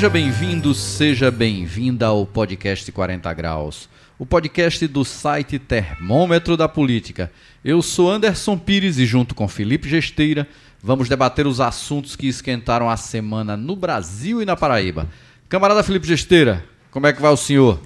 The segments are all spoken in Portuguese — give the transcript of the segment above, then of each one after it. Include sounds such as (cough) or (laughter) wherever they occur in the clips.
Seja bem-vindo, seja bem-vinda ao podcast 40 Graus, o podcast do site Termômetro da Política. Eu sou Anderson Pires e, junto com Felipe Gesteira, vamos debater os assuntos que esquentaram a semana no Brasil e na Paraíba. Camarada Felipe Gesteira, como é que vai o senhor?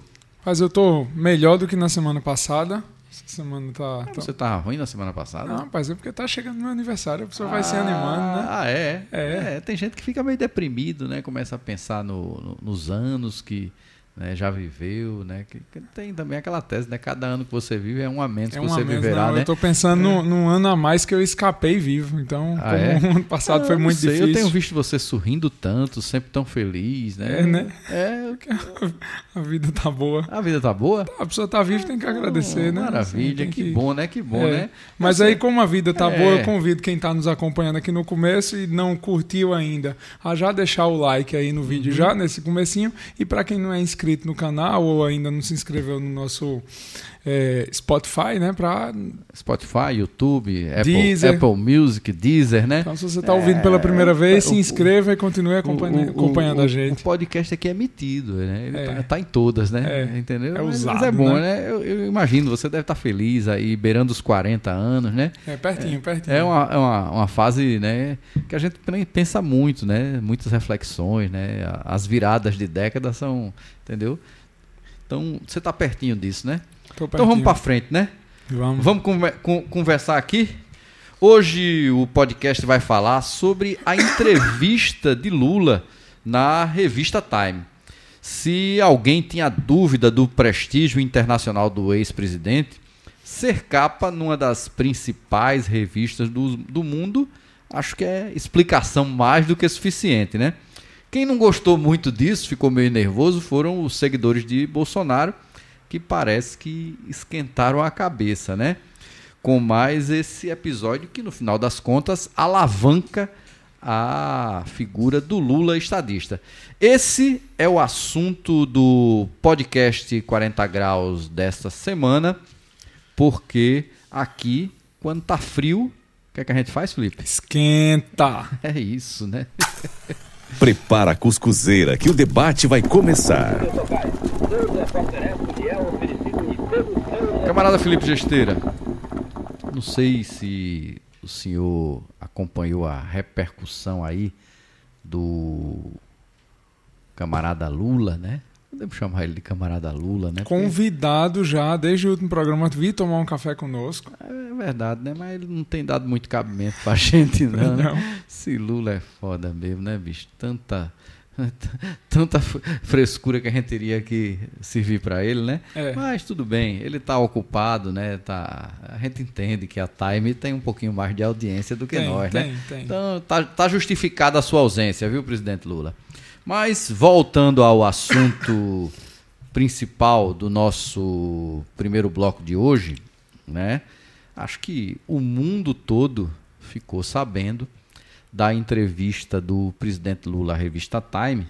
Mas eu tô melhor do que na semana passada. Semana tá. tá... Você tava ruim na semana passada? Não, rapaz, é porque tá chegando meu aniversário, a pessoa ah, vai se animando, né? Ah, é? é? é? Tem gente que fica meio deprimido, né? Começa a pensar no, no, nos anos que né, já viveu, né? Que, que, tem também aquela tese, né? Cada ano que você vive é um a menos é que um você menos, viverá, não, né? Eu estou pensando é. num, ano a mais que eu escapei vivo. Então, ah, é? (laughs) o ano passado foi muito sei, difícil. Eu tenho visto você sorrindo tanto, sempre tão feliz, né? É, né? É. (laughs) A vida tá boa. A vida tá boa? A pessoa tá viva, tem que agradecer, né? Maravilha, assim, que, que, bom, né? Que bom, é. né? Mas aí, como a vida tá boa, eu é. convido quem está nos acompanhando aqui no começo e não curtiu ainda, a já deixar o like aí no vídeo uhum. já, nesse comecinho. E para quem não é inscrito no canal, ou ainda não se inscreveu no nosso é, Spotify, né? Pra... Spotify, YouTube, Apple, Apple Music, Deezer, né? Então, se você está ouvindo pela primeira é, vez, o, se inscreva e continue acompanhando, o, acompanhando a gente. O podcast aqui é emitido, né? Ele é. tá, tá, em todas, né? É. Entendeu? É usado, mas, é bom, né? né? Eu, eu, imagino, você deve estar tá feliz aí, beirando os 40 anos, né? É, pertinho, pertinho. É uma, é uma, uma fase, né? Que a gente pensa muito, né? Muitas reflexões, né? As viradas de décadas são, entendeu? Então, você está pertinho disso, né? Então vamos para frente, né? Vamos. Vamos conversar aqui. Hoje o podcast vai falar sobre a entrevista de Lula na revista Time. Se alguém tinha dúvida do prestígio internacional do ex-presidente, ser capa numa das principais revistas do, do mundo, acho que é explicação mais do que suficiente, né? Quem não gostou muito disso, ficou meio nervoso, foram os seguidores de Bolsonaro, que parece que esquentaram a cabeça, né? Com mais esse episódio que, no final das contas, alavanca a figura do Lula estadista. Esse é o assunto do podcast 40 Graus desta semana, porque aqui, quando tá frio, o que, é que a gente faz, Felipe? Esquenta! É isso, né? Prepara a cuscuzeira que o debate vai começar. Camarada Felipe Gesteira, não sei se o senhor acompanhou a repercussão aí do camarada Lula, né? Podemos chamar ele de camarada Lula, né? Convidado já, desde o último programa, vi tomar um café conosco. É verdade, né? Mas ele não tem dado muito cabimento pra (laughs) gente, não. não. Esse Lula é foda mesmo, né, bicho? Tanta. (laughs) Tanta frescura que a gente teria que servir para ele, né? É. Mas tudo bem, ele está ocupado, né? Tá, a gente entende que a Time tem um pouquinho mais de audiência do que tem, nós, tem, né? Tem. Então tá, tá justificada a sua ausência, viu, presidente Lula? Mas voltando ao assunto principal do nosso primeiro bloco de hoje, né? Acho que o mundo todo ficou sabendo da entrevista do presidente Lula à revista Time,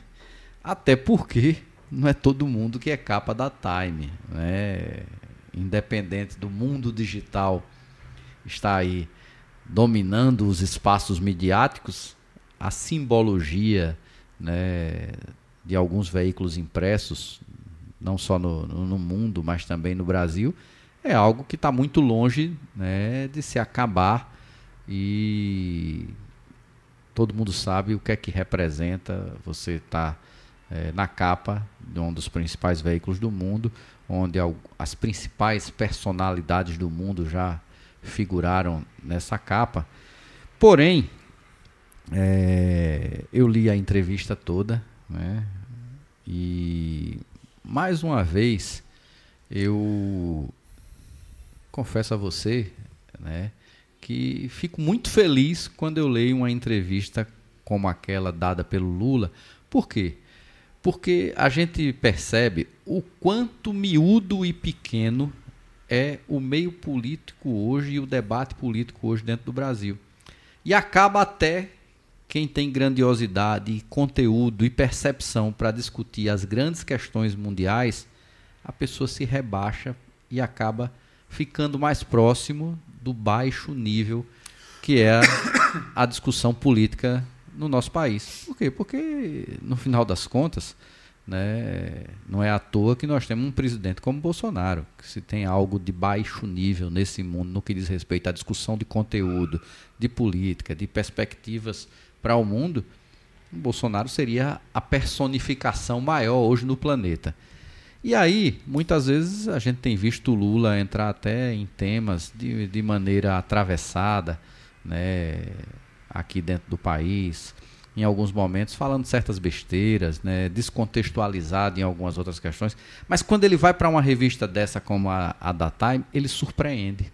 até porque não é todo mundo que é capa da Time, né? Independente do mundo digital está aí dominando os espaços midiáticos, a simbologia né, de alguns veículos impressos, não só no, no mundo, mas também no Brasil, é algo que está muito longe né, de se acabar e todo mundo sabe o que é que representa você estar tá, é, na capa de um dos principais veículos do mundo, onde as principais personalidades do mundo já figuraram nessa capa. Porém, é, eu li a entrevista toda, né? E mais uma vez eu confesso a você, né, que fico muito feliz quando eu leio uma entrevista como aquela dada pelo Lula. Por quê? Porque a gente percebe o quanto miúdo e pequeno é o meio político hoje e o debate político hoje dentro do Brasil. E acaba até quem tem grandiosidade, conteúdo e percepção para discutir as grandes questões mundiais, a pessoa se rebaixa e acaba ficando mais próximo do baixo nível que é a discussão política no nosso país. Por quê? Porque, no final das contas, né, não é à toa que nós temos um presidente como Bolsonaro, que se tem algo de baixo nível nesse mundo, no que diz respeito à discussão de conteúdo, de política, de perspectivas para o mundo, Bolsonaro seria a personificação maior hoje no planeta. E aí, muitas vezes, a gente tem visto o Lula entrar até em temas de, de maneira atravessada, né, aqui dentro do país, em alguns momentos, falando certas besteiras, né, descontextualizado em algumas outras questões. Mas quando ele vai para uma revista dessa como a, a da Time, ele surpreende.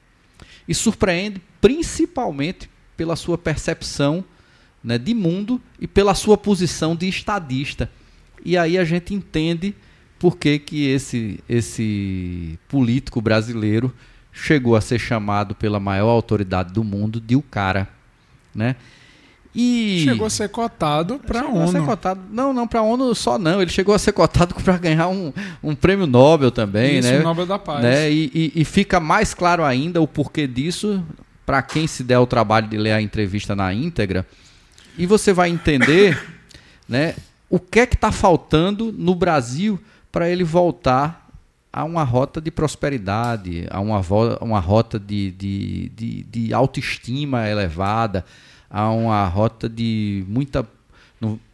E surpreende principalmente pela sua percepção né, de mundo e pela sua posição de estadista. E aí a gente entende por que, que esse, esse político brasileiro chegou a ser chamado pela maior autoridade do mundo de o cara, né? E chegou a ser cotado para a ONU. Cotado, não, não para a ONU só não. Ele chegou a ser cotado (laughs) para ganhar um, um prêmio Nobel também, Isso, né? O Nobel da Paz. Né? E, e, e fica mais claro ainda o porquê disso para quem se der o trabalho de ler a entrevista na íntegra. E você vai entender, (coughs) né? O que é que está faltando no Brasil para ele voltar a uma rota de prosperidade, a uma, uma rota de, de, de, de autoestima elevada, a uma rota de muita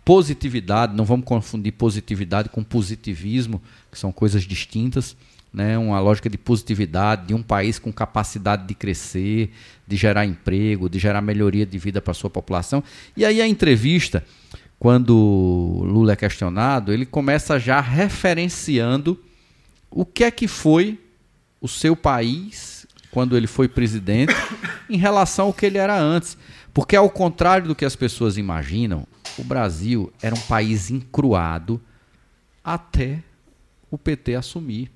positividade, não vamos confundir positividade com positivismo, que são coisas distintas, né? uma lógica de positividade, de um país com capacidade de crescer, de gerar emprego, de gerar melhoria de vida para a sua população. E aí a entrevista, quando Lula é questionado, ele começa já referenciando o que é que foi o seu país quando ele foi presidente (coughs) em relação ao que ele era antes. Porque, ao contrário do que as pessoas imaginam, o Brasil era um país encruado até o PT assumir.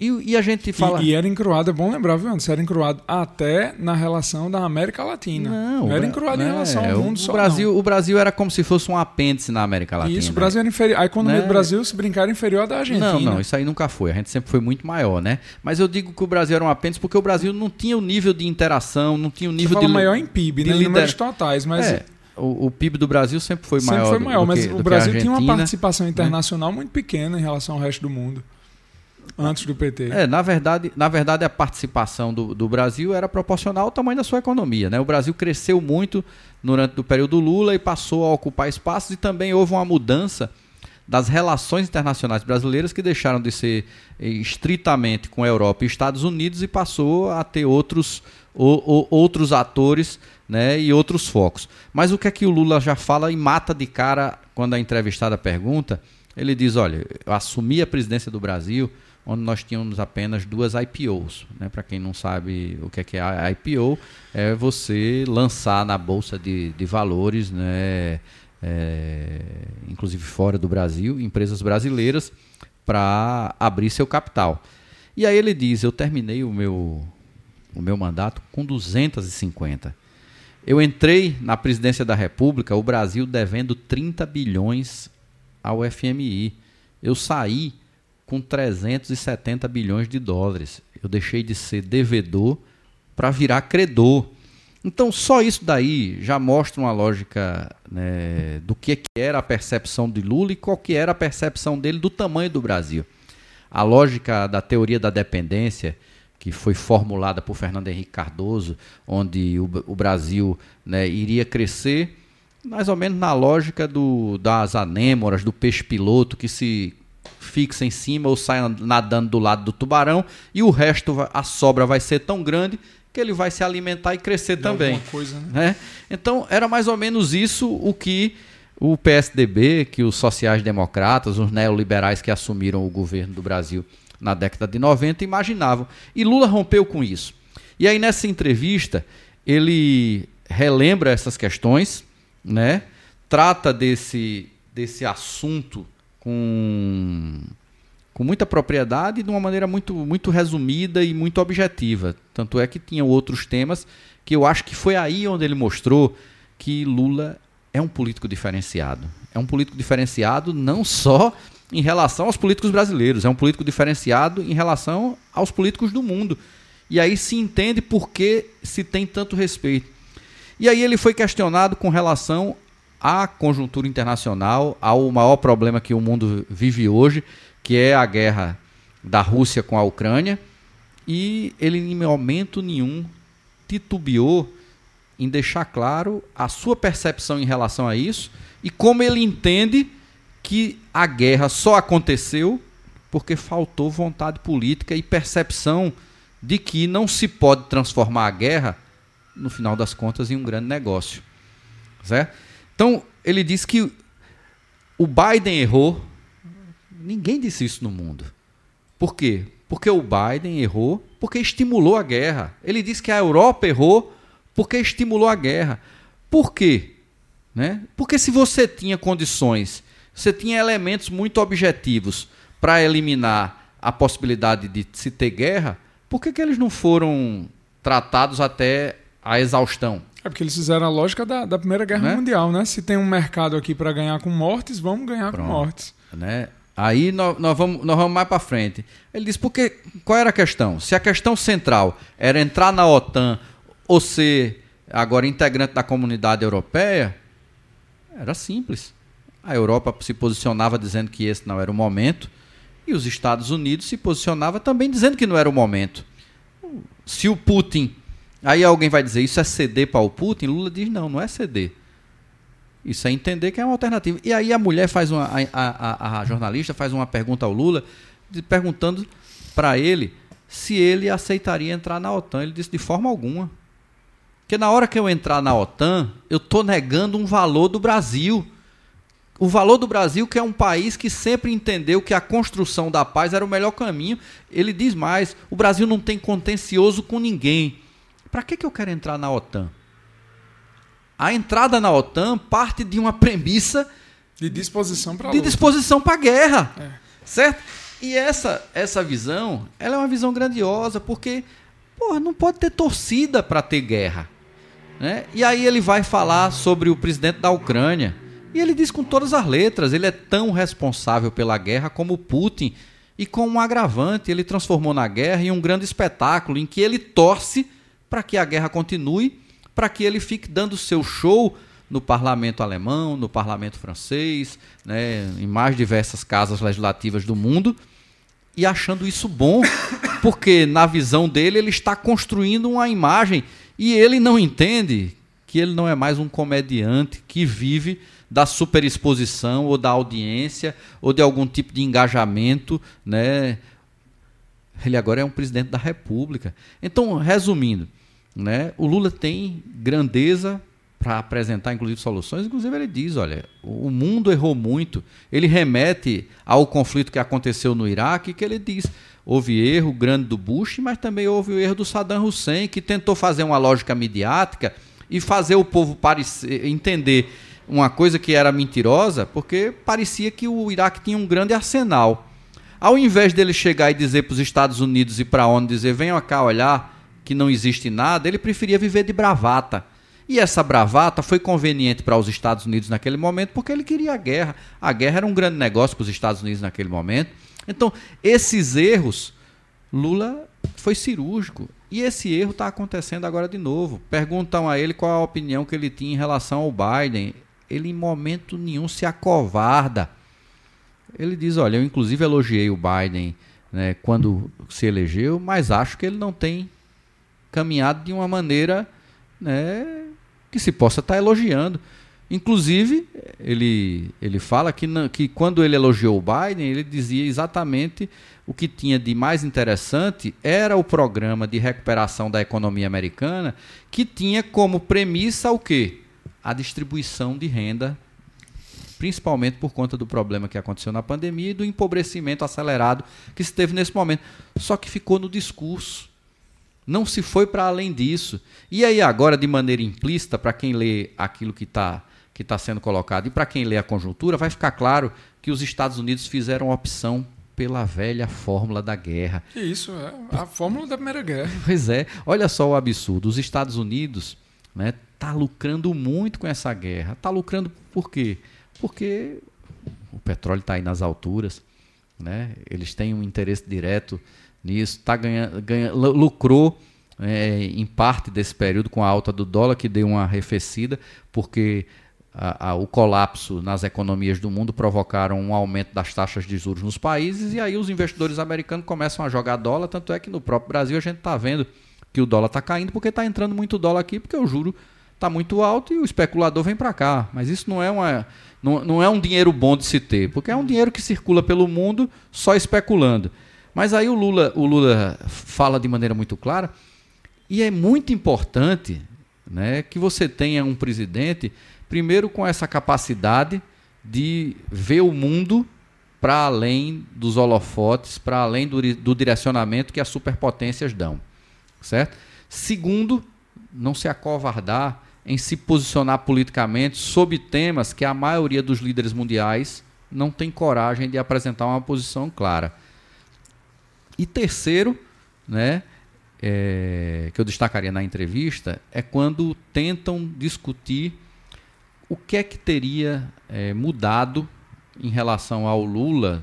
E, e, a gente fala. E, e, era encruado, é bom lembrar, viu, Anderson? Era encruado até na relação da América Latina. Não, era encruado é, em relação ao mundo o só. Brasil, não. o Brasil era como se fosse um apêndice na América Latina. Isso, o Brasil era inferior. A economia né? do Brasil, se brincar, era inferior à da Argentina. Não, não, isso aí nunca foi. A gente sempre foi muito maior, né? Mas eu digo que o Brasil era um apêndice porque o Brasil não tinha o nível de interação, não tinha o nível Você de. maior em PIB, né? Em números totais, mas. É. O, o, PIB do Brasil sempre foi sempre maior. Sempre foi maior, mas que, o Brasil tinha uma participação né? internacional né? muito pequena em relação ao resto do mundo. Antes do PT. É, na verdade, na verdade a participação do, do Brasil era proporcional ao tamanho da sua economia. Né? O Brasil cresceu muito durante o período Lula e passou a ocupar espaços e também houve uma mudança das relações internacionais brasileiras que deixaram de ser eh, estritamente com a Europa e Estados Unidos e passou a ter outros, outros atores né, e outros focos. Mas o que é que o Lula já fala e mata de cara quando a entrevistada pergunta? Ele diz: olha, eu assumi a presidência do Brasil onde nós tínhamos apenas duas IPOs. Né? Para quem não sabe o que é, que é IPO, é você lançar na bolsa de, de valores, né? É, inclusive fora do Brasil, empresas brasileiras, para abrir seu capital. E aí ele diz: Eu terminei o meu, o meu mandato com 250. Eu entrei na presidência da República, o Brasil devendo 30 bilhões ao FMI. Eu saí com 370 bilhões de dólares. Eu deixei de ser devedor para virar credor. Então, só isso daí já mostra uma lógica né, do que, era a percepção de Lula e qual que era a percepção dele do tamanho do Brasil. A lógica da teoria da dependência, que foi formulada por Fernando Henrique Cardoso, onde o, o Brasil né, iria crescer mais ou menos na lógica do, das anêmoras, do peixe piloto, que se fixa em cima ou sai nadando do lado do tubarão e o resto, a sobra vai ser tão grande que ele vai se alimentar e crescer De também. Coisa, né? né? Então era mais ou menos isso o que o PSDB, que os sociais-democratas, os neoliberais que assumiram o governo do Brasil na década de 90 imaginavam. E Lula rompeu com isso. E aí nessa entrevista ele relembra essas questões, né? Trata desse desse assunto com, com muita propriedade e de uma maneira muito, muito resumida e muito objetiva. Tanto é que tinham outros temas que eu acho que foi aí onde ele mostrou que Lula é um político diferenciado. É um político diferenciado não só em relação aos políticos brasileiros, é um político diferenciado em relação aos políticos do mundo. E aí se entende por que se tem tanto respeito. E aí ele foi questionado com relação à conjuntura internacional, ao maior problema que o mundo vive hoje, que é a guerra da Rússia com a Ucrânia, e ele em momento nenhum titubeou em deixar claro a sua percepção em relação a isso e como ele entende que a guerra só aconteceu porque faltou vontade política e percepção de que não se pode transformar a guerra, no final das contas, em um grande negócio. Certo? Então, ele diz que o Biden errou. Ninguém disse isso no mundo. Por quê? Porque o Biden errou porque estimulou a guerra. Ele disse que a Europa errou porque estimulou a guerra. Por quê? Né? Porque se você tinha condições, você tinha elementos muito objetivos para eliminar a possibilidade de se ter guerra, por que, que eles não foram tratados até a exaustão? É porque eles fizeram a lógica da, da Primeira Guerra né? Mundial, né? Se tem um mercado aqui para ganhar com mortes, vamos ganhar Pronto. com mortes. Né? Aí nós, nós, vamos, nós vamos mais para frente. Ele diz, porque qual era a questão? Se a questão central era entrar na OTAN ou ser agora integrante da comunidade europeia, era simples. A Europa se posicionava dizendo que esse não era o momento. E os Estados Unidos se posicionava também dizendo que não era o momento. Se o Putin. Aí alguém vai dizer, isso é ceder para o Putin? Lula diz, não, não é ceder. Isso é entender que é uma alternativa. E aí a mulher faz uma. A, a, a jornalista faz uma pergunta ao Lula, perguntando para ele se ele aceitaria entrar na OTAN. Ele disse de forma alguma. Porque na hora que eu entrar na OTAN, eu estou negando um valor do Brasil o valor do Brasil, que é um país que sempre entendeu que a construção da paz era o melhor caminho. Ele diz mais: o Brasil não tem contencioso com ninguém. Para que, que eu quero entrar na OTAN? A entrada na OTAN parte de uma premissa de disposição para de disposição para guerra, é. certo? E essa essa visão, ela é uma visão grandiosa porque porra, não pode ter torcida para ter guerra, né? E aí ele vai falar sobre o presidente da Ucrânia e ele diz com todas as letras: ele é tão responsável pela guerra como Putin. E com um agravante, ele transformou na guerra em um grande espetáculo em que ele torce para que a guerra continue, para que ele fique dando seu show no parlamento alemão, no parlamento francês, né, em mais diversas casas legislativas do mundo, e achando isso bom, (coughs) porque na visão dele ele está construindo uma imagem e ele não entende que ele não é mais um comediante que vive da superexposição ou da audiência ou de algum tipo de engajamento, né? Ele agora é um presidente da República. Então, resumindo, né, o Lula tem grandeza para apresentar, inclusive, soluções. Inclusive, ele diz: olha, o mundo errou muito. Ele remete ao conflito que aconteceu no Iraque, que ele diz: houve erro grande do Bush, mas também houve o erro do Saddam Hussein, que tentou fazer uma lógica midiática e fazer o povo parecer, entender uma coisa que era mentirosa, porque parecia que o Iraque tinha um grande arsenal. Ao invés dele chegar e dizer para os Estados Unidos e para ONU dizer venham cá olhar que não existe nada, ele preferia viver de bravata. E essa bravata foi conveniente para os Estados Unidos naquele momento porque ele queria a guerra. A guerra era um grande negócio para os Estados Unidos naquele momento. Então, esses erros, Lula foi cirúrgico. E esse erro está acontecendo agora de novo. Perguntam a ele qual a opinião que ele tinha em relação ao Biden ele em momento nenhum se acovarda. Ele diz: Olha, eu inclusive elogiei o Biden né, quando se elegeu, mas acho que ele não tem caminhado de uma maneira né, que se possa estar tá elogiando. Inclusive, ele, ele fala que, que quando ele elogiou o Biden, ele dizia exatamente o que tinha de mais interessante era o programa de recuperação da economia americana, que tinha como premissa o quê? a distribuição de renda, principalmente por conta do problema que aconteceu na pandemia e do empobrecimento acelerado que se teve nesse momento. Só que ficou no discurso. Não se foi para além disso. E aí, agora, de maneira implícita, para quem lê aquilo que está que tá sendo colocado e para quem lê a conjuntura, vai ficar claro que os Estados Unidos fizeram a opção pela velha fórmula da guerra. Isso, é a fórmula da Primeira Guerra. (laughs) Pois é. Olha só o absurdo. Os Estados Unidos né, está lucrando muito com essa guerra. Está lucrando por quê? Porque o petróleo está aí nas alturas, né? eles têm um interesse direto nisso, tá ganhando, ganha, lucrou é, em parte desse período com a alta do dólar, que deu uma arrefecida, porque a, a, o colapso nas economias do mundo provocaram um aumento das taxas de juros nos países e aí os investidores americanos começam a jogar dólar, tanto é que no próprio Brasil a gente está vendo que o dólar está caindo porque está entrando muito dólar aqui, porque o juro está muito alto e o especulador vem para cá. Mas isso não é, uma, não, não é um dinheiro bom de se ter, porque é um dinheiro que circula pelo mundo só especulando. Mas aí o Lula, o Lula fala de maneira muito clara e é muito importante né, que você tenha um presidente Primeiro, com essa capacidade de ver o mundo para além dos holofotes, para além do, do direcionamento que as superpotências dão. Certo? Segundo, não se acovardar em se posicionar politicamente sobre temas que a maioria dos líderes mundiais não tem coragem de apresentar uma posição clara. E terceiro, né, é, que eu destacaria na entrevista, é quando tentam discutir o que é que teria é, mudado em relação ao Lula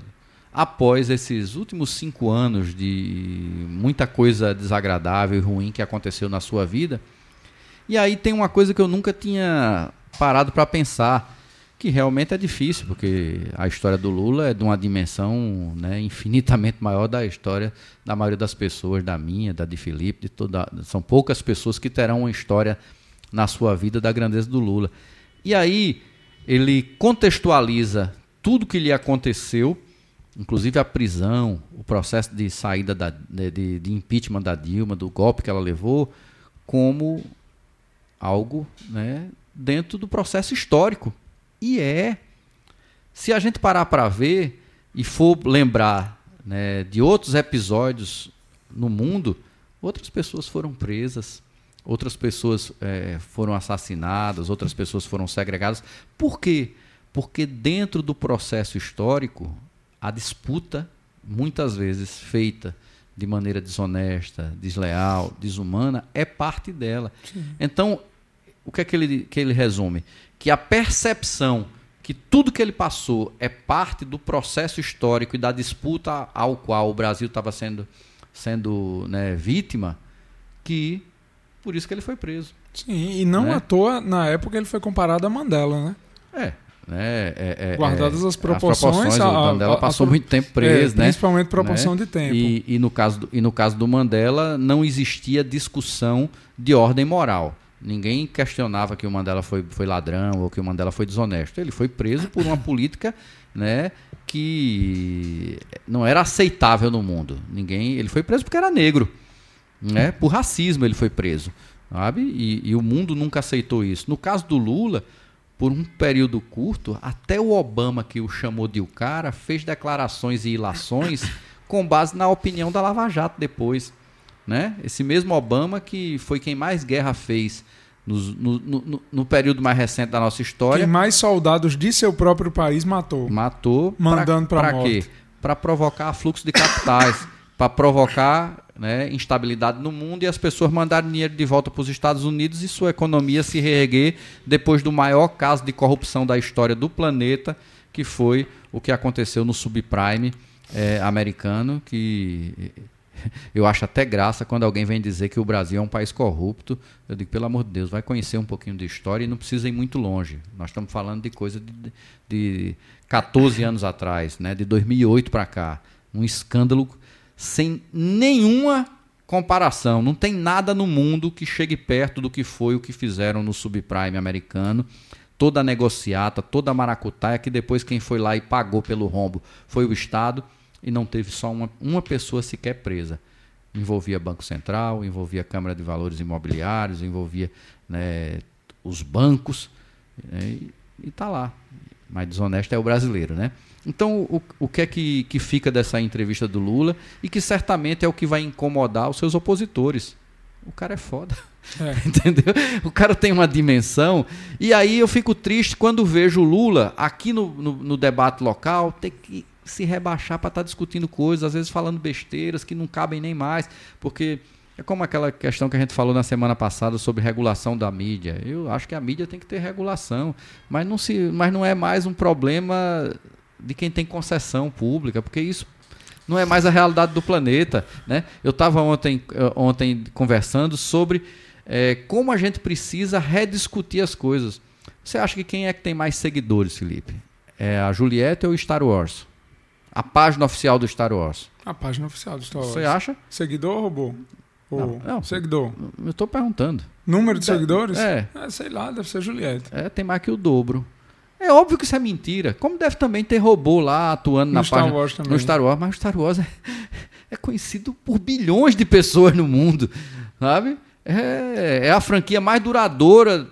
após esses últimos cinco anos de muita coisa desagradável e ruim que aconteceu na sua vida? E aí tem uma coisa que eu nunca tinha parado para pensar, que realmente é difícil, porque a história do Lula é de uma dimensão né, infinitamente maior da história da maioria das pessoas, da minha, da de Felipe, de toda. São poucas pessoas que terão uma história na sua vida da grandeza do Lula. E aí ele contextualiza tudo que lhe aconteceu, inclusive a prisão, o processo de saída da, de, de impeachment da Dilma, do golpe que ela levou, como algo né, dentro do processo histórico. E é. Se a gente parar para ver e for lembrar né, de outros episódios no mundo, outras pessoas foram presas, outras pessoas é, foram assassinadas, outras pessoas foram segregadas. Por quê? Porque dentro do processo histórico, a disputa, muitas vezes feita de maneira desonesta, desleal, desumana, é parte dela. Sim. Então, o que é que ele, que ele resume? Que a percepção que tudo que ele passou é parte do processo histórico e da disputa ao qual o Brasil estava sendo, sendo né, vítima, que por isso que ele foi preso. Sim, e não né? à toa, na época, ele foi comparado a Mandela, né? É. Né? É, é, Guardadas é, as proporções, as proporções a, o Mandela a, passou a, muito tempo preso, é, né? Principalmente proporção né? de tempo. E, e, no caso do, e no caso do Mandela, não existia discussão de ordem moral. Ninguém questionava que o Mandela foi, foi ladrão ou que o Mandela foi desonesto. Ele foi preso por uma política né, que não era aceitável no mundo. Ninguém, ele foi preso porque era negro. Né? Por racismo ele foi preso. Sabe? E, e o mundo nunca aceitou isso. No caso do Lula, por um período curto, até o Obama, que o chamou de o cara, fez declarações e ilações com base na opinião da Lava Jato depois. Né? Esse mesmo Obama que foi quem mais guerra fez no, no, no, no, período mais recente da nossa história. Quem mais soldados de seu próprio país matou. Matou. Mandando para quê? Para provocar fluxo de capitais, (laughs) para provocar né, instabilidade no mundo e as pessoas mandarem dinheiro de volta para os Estados Unidos e sua economia se reerguer depois do maior caso de corrupção da história do planeta, que foi o que aconteceu no subprime é, americano, que eu acho até graça quando alguém vem dizer que o Brasil é um país corrupto. Eu digo, pelo amor de Deus, vai conhecer um pouquinho de história e não precisa ir muito longe. Nós estamos falando de coisa de, de 14 anos atrás, né, de 2008 para cá. Um escândalo sem nenhuma comparação. Não tem nada no mundo que chegue perto do que foi o que fizeram no subprime americano. Toda a negociata, toda a maracutaia, que depois quem foi lá e pagou pelo rombo foi o Estado e não teve só uma, uma pessoa sequer presa. Envolvia Banco Central, envolvia Câmara de Valores Imobiliários, envolvia né, os bancos né, e está lá. Mas desonesto é o brasileiro, né? Então, o, o que é que, que fica dessa entrevista do Lula e que certamente é o que vai incomodar os seus opositores? O cara é foda. É. (laughs) Entendeu? O cara tem uma dimensão. E aí eu fico triste quando vejo o Lula aqui no, no, no debate local ter que se rebaixar para estar tá discutindo coisas, às vezes falando besteiras que não cabem nem mais. Porque é como aquela questão que a gente falou na semana passada sobre regulação da mídia. Eu acho que a mídia tem que ter regulação, mas não, se, mas não é mais um problema de quem tem concessão pública, porque isso não é mais a realidade do planeta. Né? Eu estava ontem, eh, ontem conversando sobre é, como a gente precisa rediscutir as coisas. Você acha que quem é que tem mais seguidores, Felipe? É a Juliette ou o Star Wars? A página oficial do Star Wars. A página oficial do Star Wars. Você acha? Seguidor ou robô? Ou Não, não. seguidor. Eu estou perguntando. Número de seguidores? É. Sei lá, deve ser Juliette. É, tem mais que o dobro. É óbvio que isso é mentira. Como deve também ter robô lá atuando No na Star página. Wars também. No Star Wars, mas o Star Wars é, é conhecido por bilhões de pessoas no mundo. Sabe? É, é a franquia mais duradoura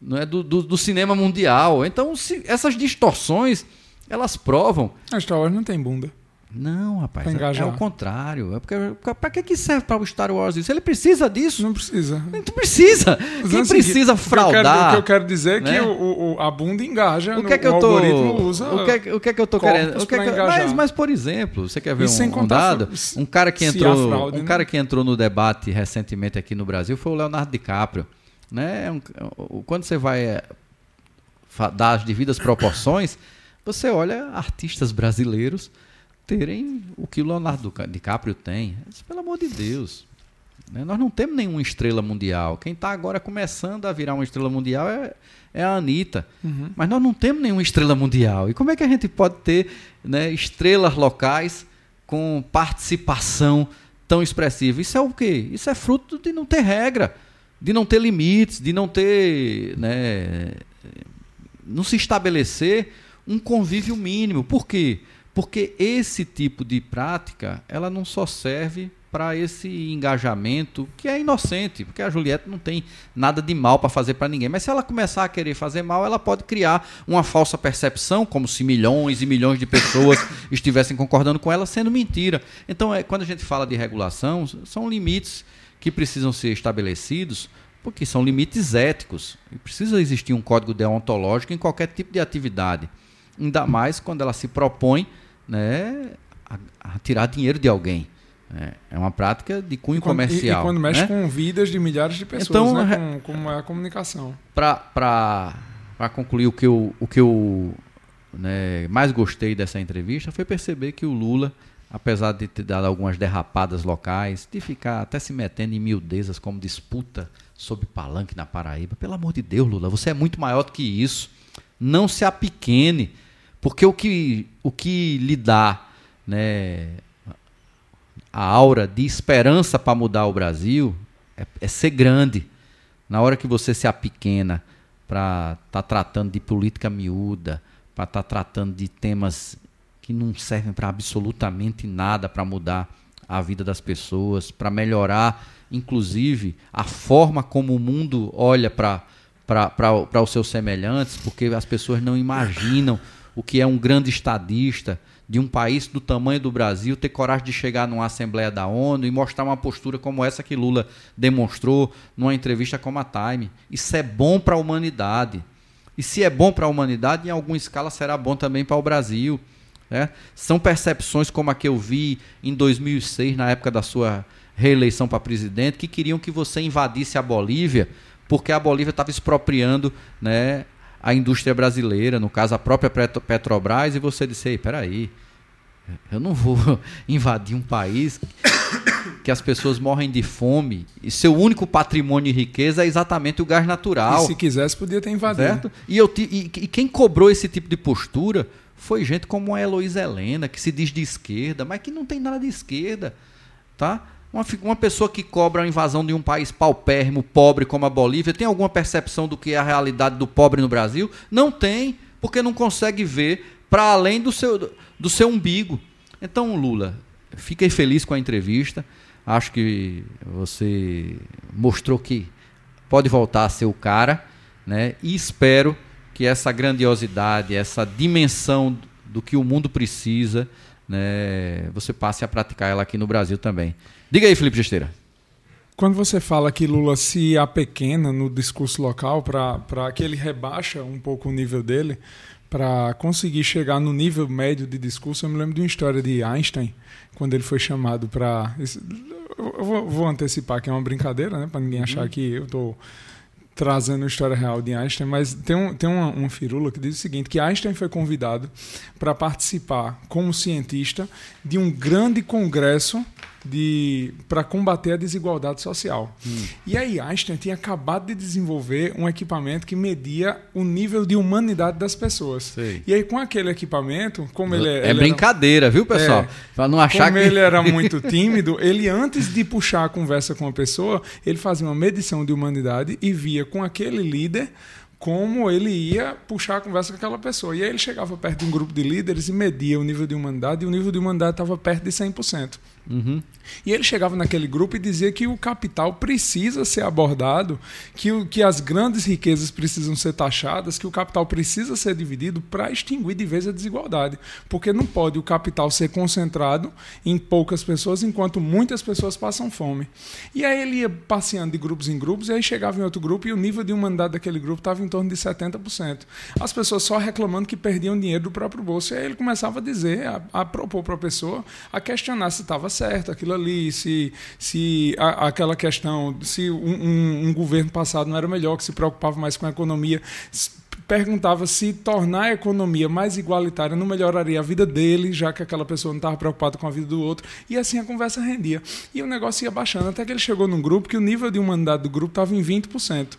não é, do, do, do cinema mundial. Então, se- essas distorções, elas provam. A Star Wars não tem bunda. Não, rapaz, Pra é, é o contrário. É porque, pra que, que serve para o Star Wars isso? Ele precisa disso? Não precisa. Não precisa. Mas Quem precisa fraudar? O que eu quero dizer é né? que o, o- a bunda engaja. O que é que no- eu tô. algoritmo usa. o, que é, que- o que é que eu tô querendo? O que é que mas, mas, por exemplo, você quer ver um, um dado? Um cara que entrou, fraude, um né? cara que entrou no debate recentemente aqui no Brasil foi o Leonardo DiCaprio, né? Um- o- quando você vai é, dar as devidas proporções, você olha artistas brasileiros terem o que o Leonardo Ca- DiCaprio tem. Pelo amor de Deus. né? Nós não temos nenhuma estrela mundial. Quem está agora começando a virar uma estrela mundial é, é a Anitta. Uhum. Mas nós não temos nenhuma estrela mundial. E como é que a gente pode ter né, estrelas locais com participação tão expressiva? Isso é o quê? Isso é fruto de não ter regra, de não ter limites, de não ter. Né, não se estabelecer um convívio mínimo. Por quê? Porque esse tipo de prática, ela não só serve para esse engajamento que é inocente, porque a Juliette não tem nada de mal para fazer para ninguém. Mas se ela começar a querer fazer mal, ela pode criar uma falsa percepção, como se milhões e milhões de pessoas (laughs) estivessem concordando com ela, sendo mentira. Então, é, quando a gente fala de regulação, são limites que precisam ser estabelecidos, porque são limites éticos. E precisa existir um código deontológico em qualquer tipo de atividade. Ainda mais quando ela se propõe né, a, a tirar dinheiro de alguém. É, é uma prática de cunho E quando- e- comercial. E, quando mexe né? com vidas de milhares de pessoas, Então, né? re- Com, como é a comunicação. Para concluir, o que eu, o que eu né, mais gostei dessa entrevista foi perceber que o Lula, apesar de ter dado algumas derrapadas locais, de ficar até se metendo em miudezas como disputa sobre palanque na Paraíba, pelo amor de Deus, Lula, você é muito maior do que isso. Não se apequene, porque o que, o que lhe dá né, a aura de esperança para mudar o Brasil é, é ser grande. Na hora que você se apequena para estar tratando de política miúda, para estar tratando de temas que não servem para absolutamente nada para mudar a vida das pessoas, para melhorar, inclusive, a forma como o mundo olha para os seus semelhantes, porque as pessoas não imaginam o que é um grande estadista de um país do tamanho do Brasil ter coragem de chegar numa Assembleia da ONU e mostrar uma postura como essa que Lula demonstrou numa entrevista como a Time. Isso é bom para a humanidade. E se é bom para a humanidade, em alguma escala será bom também para o Brasil. né? São percepções como a que eu vi em 2006, na época da sua reeleição para presidente, que queriam que você invadisse a Bolívia, porque a Bolívia estava expropriando né, a indústria brasileira, no caso a própria Petro- Petrobras, e você disse, ei, peraí, eu não vou (laughs) invadir um país que as pessoas morrem de fome e seu único patrimônio e riqueza é exatamente o gás natural. E se quisesse, podia ter invadido. Certo? E, eu e- e quem cobrou esse tipo de postura foi gente como a Heloísa Helena, que se diz de esquerda, mas que não tem nada de esquerda. Tá? Uma, uma pessoa que cobra a invasão de um país paupérrimo, pobre como a Bolívia, tem alguma percepção do que é a realidade do pobre no Brasil? Não tem, porque não consegue ver para além do seu, do seu umbigo. Então, Lula, fiquei feliz com a entrevista. Acho que você mostrou que pode voltar a ser o cara, né? E espero que essa grandiosidade, essa dimensão do que o mundo precisa, né, você passe a praticar ela aqui no Brasil também. Diga aí, Felipe Gesteira. Quando você fala que Lula se apequena no discurso local para que ele rebaixa um pouco o nível dele, para conseguir chegar no nível médio de discurso, eu me lembro de uma história de Einstein, quando ele foi chamado para. Eu vou, antecipar que é uma brincadeira, né, para ninguém achar que eu estou trazendo a história real de Einstein, mas tem, um, tem uma, uma firula que diz o seguinte, que Einstein foi convidado para participar como cientista de um grande congresso de para combater a desigualdade social. Hum. E aí Einstein tinha acabado de desenvolver um equipamento que media o nível de humanidade das pessoas. Sei. E aí com aquele equipamento, como ele é ele brincadeira, era, viu pessoal? É, para não achar como que ele era muito tímido, ele antes de puxar a conversa com a pessoa, ele fazia uma medição de humanidade e via com aquele líder como ele ia puxar a conversa com aquela pessoa. E aí ele chegava perto de um grupo de líderes e media o nível de humanidade, e o nível de humanidade estava perto de 100%. Uhum. E ele chegava naquele grupo e dizia que o capital precisa ser abordado, que, o, que as grandes riquezas precisam ser taxadas, que o capital precisa ser dividido para extinguir de vez a desigualdade. Porque não pode o capital ser concentrado em poucas pessoas enquanto muitas pessoas passam fome. E aí ele ia passeando de grupos em grupos, e aí chegava em outro grupo e o nível de humanidade daquele grupo estava em torno de 70%. As pessoas só reclamando que perdiam dinheiro do próprio bolso. E aí ele começava a dizer, a, a propor para a pessoa, a questionar se estava certo aquilo ali, se, se a, aquela questão, se um, um, um, governo passado não era melhor, que se preocupava mais com a economia. Perguntava se tornar a economia mais igualitária não melhoraria a vida dele, já que aquela pessoa não estava preocupada com a vida do outro. E assim a conversa rendia. E o negócio ia baixando, até que ele chegou num grupo que o nível de humanidade do grupo estava em 20%.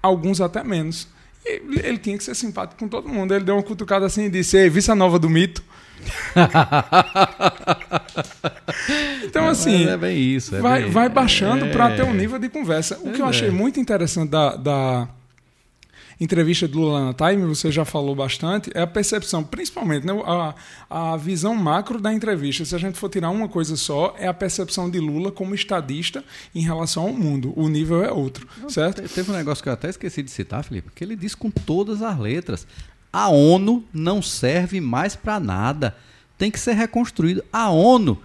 Alguns até menos. E ele tinha que ser simpático com todo mundo. Ele deu uma cutucada assim e disse: Ei, vice a nova do mito? (laughs) então, assim. É bem isso. É vai, bem, vai baixando é, para ter um nível de conversa. O que eu achei é. muito interessante da, da entrevista do Lula na Time, você já falou bastante, é a percepção, principalmente né, a, a visão macro da entrevista. Se a gente for tirar uma coisa só, é a percepção de Lula como estadista em relação ao mundo. O nível é outro, certo? Teve um negócio que eu até esqueci de citar, Felipe, que ele disse com todas as letras a ONU não serve mais para nada. Tem que ser reconstruído. A ONU.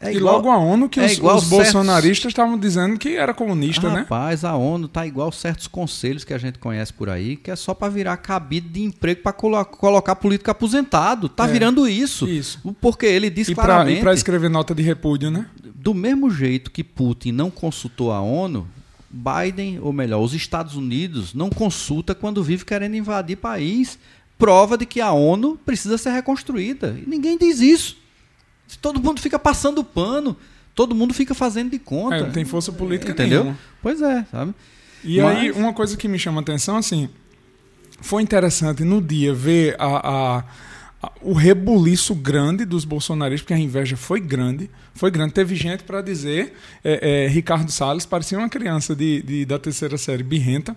É igual, e logo a ONU, que é os, os bolsonaristas estavam dizendo que era comunista, ah, né? Rapaz, a ONU tá igual certos conselhos que a gente conhece por aí, que é só para virar cabide de emprego para colo colocar político aposentado. Tá é, virando isso. Isso. Porque ele disse e claramente. Pra, e para escrever nota de repúdio, né? Do mesmo jeito que Putin não consultou a ONU, Biden, ou melhor, os Estados Unidos, não consulta quando vive querendo invadir país prova de que a ONU precisa ser reconstruída. E ninguém diz isso. Todo mundo fica passando pano, todo mundo fica fazendo de conta. É, não tem força política Entendeu? Nenhuma. Pois é, sabe? E Mas... aí, uma coisa que me chama a atenção, assim, foi interessante no dia ver a, a, o rebuliço grande dos bolsonaristas, porque a inveja foi grande. Foi grande. Teve gente para dizer, é, é, Ricardo Salles parecia uma criança de, de da terceira série birrenta,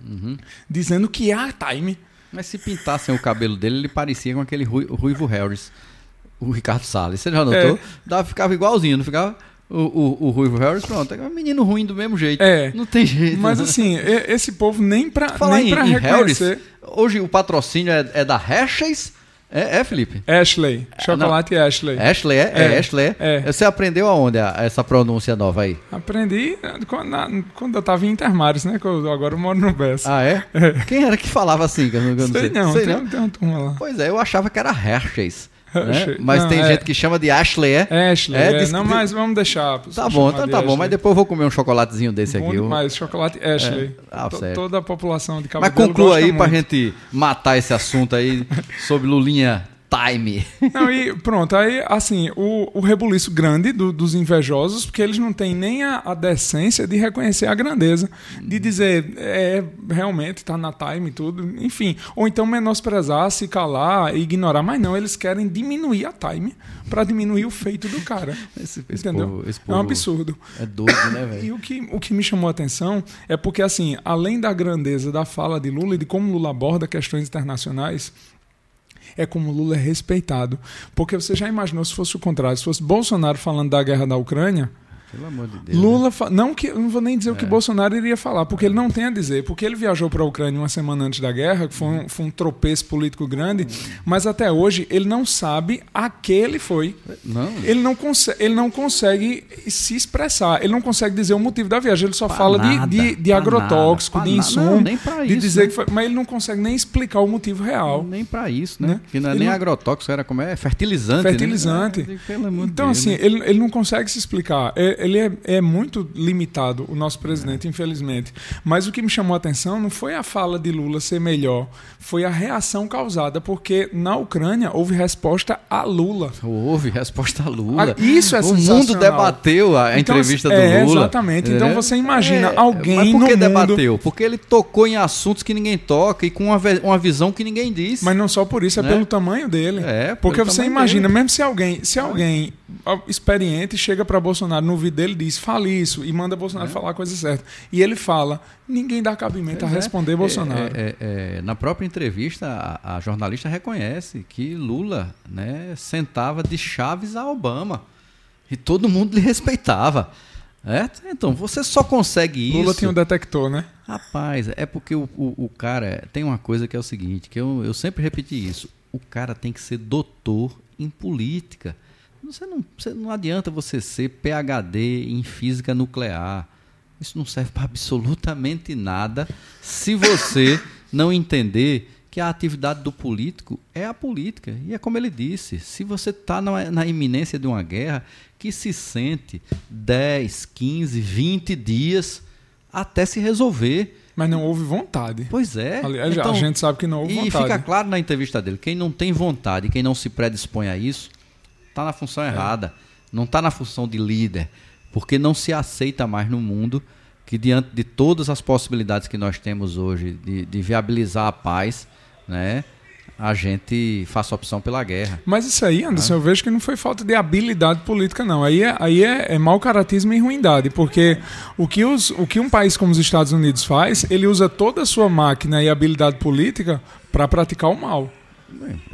uhum. dizendo que a time mas se pintassem o cabelo dele, ele parecia com aquele Ruivo Harris, o Ricardo Salles. Você já notou? É. Dava, ficava igualzinho, não ficava? O, o, o Ruivo Harris, pronto, é um menino ruim do mesmo jeito. É. Não tem jeito. Mas assim, esse povo nem pra, Falar nem em, pra em reconhecer... Harris, hoje o patrocínio é, é da Hershey's é, é, Felipe? Ashley. Chocolate não. Ashley. Ashley, é? É, é Ashley, é? é? Você aprendeu aonde essa pronúncia nova aí? Aprendi quando, na, quando eu estava em Intermares, né? Que eu, agora eu moro no Bessa. Ah, é? é? Quem era que falava assim? Que eu não, eu não sei, sei não, sei tem, não. tem uma turma lá. Pois é, eu achava que era Hershey's. (laughs) Né? Mas não, tem é... gente que chama de Ashley, é? Ashley, é, é. não, mas vamos deixar. Tá bom, tá, tá bom, mas depois eu vou comer um chocolatezinho desse bom aqui. Mas chocolate Ashley. É. Ah, Toda a população de cabelo Mas conclua aí pra gente matar esse assunto aí (laughs) sobre Lulinha time. Não, e pronto, aí assim, o, o rebuliço grande do, dos invejosos, porque eles não têm nem a, a, decência de reconhecer a grandeza, de dizer, é, realmente está na time e tudo, enfim. Ou então menosprezar, se calar, ignorar, mas não, eles querem diminuir a time para diminuir o feito do cara. Esse, esse entendeu? Povo, esse povo é um absurdo. É doido, né, (coughs) velho? E o que, o que me chamou a atenção é porque, assim, além da grandeza da fala de Lula e de como Lula aborda questões internacionais, é como Lula é respeitado. Porque você já imaginou se fosse o contrário, se fosse Bolsonaro falando da guerra da Ucrânia, pelo amor de Deus. Lula, né? não que não vou nem dizer é. o que é. Bolsonaro iria falar, porque ele não tem a dizer, porque ele viajou para a Ucrânia uma semana antes da guerra, que foi um, foi um tropeço político grande, mas até hoje ele não sabe a que ele foi. Não. Ele não consegue, ele não consegue se expressar, ele não consegue dizer o motivo da viagem, ele só pra fala nada, de, de, de agrotóxico, de insumo, não, de isso, dizer né? que foi, mas ele não consegue nem explicar o motivo real. Nem para isso, né? né? Que não é ele nem não... agrotóxico, era como é fertilizante. Fertilizante. Né? então assim, ele, ele não consegue se explicar. É, ele é, é, muito limitado, o nosso presidente, infelizmente. Mas o que me chamou a atenção não foi a fala de Lula ser melhor, foi a reação causada, porque na Ucrânia houve resposta a Lula. Houve resposta a Lula. Ah, isso é O mundo debateu a então, entrevista é, do Lula. Exatamente. Então você imagina é, alguém mas por que no debateu? Mundo... Porque ele tocou em assuntos que ninguém toca e com uma, uma visão que ninguém diz. Mas não só por isso, é né? pelo tamanho dele. É, porque você imagina, dele. mesmo se alguém, se alguém experiente chega para Bolsonaro no vídeo dele diz fale isso e manda Bolsonaro é. falar a coisa certa e ele fala ninguém dá cabimento pois a é. responder é. Bolsonaro é, é, na própria entrevista a, a, jornalista reconhece que Lula né, sentava de Chaves a Obama e todo mundo lhe respeitava é? Então, você só consegue isso. Lula tinha um detector, né? Rapaz, é porque o, o, o, cara tem uma coisa que é o seguinte, que eu, eu sempre repeti isso. O cara tem que ser doutor em política. Você não, você não adianta você ser PhD em física nuclear. Isso não serve para absolutamente nada se você não entender que a atividade do político é a política. E é como ele disse: se você está na, na, iminência de uma guerra, que se sente 10, 15, 20 dias até se resolver. Mas não houve vontade. Pois é. Aliás, então, a gente sabe que não houve e vontade. E fica claro na entrevista dele: quem não tem vontade, quem não se predispõe a isso, está na função é. errada. Não está na função de líder. Porque não se aceita mais no mundo que, diante de todas as possibilidades que nós temos hoje de, de viabilizar a paz, né? a gente faça opção pela guerra. Mas isso aí, Anderson, eu vejo que não foi falta de habilidade política, não. Aí é, aí é, é mau caratismo e ruindade, porque o que, os, o que um país como os Estados Unidos faz, ele usa toda a sua máquina e habilidade política para praticar o mal.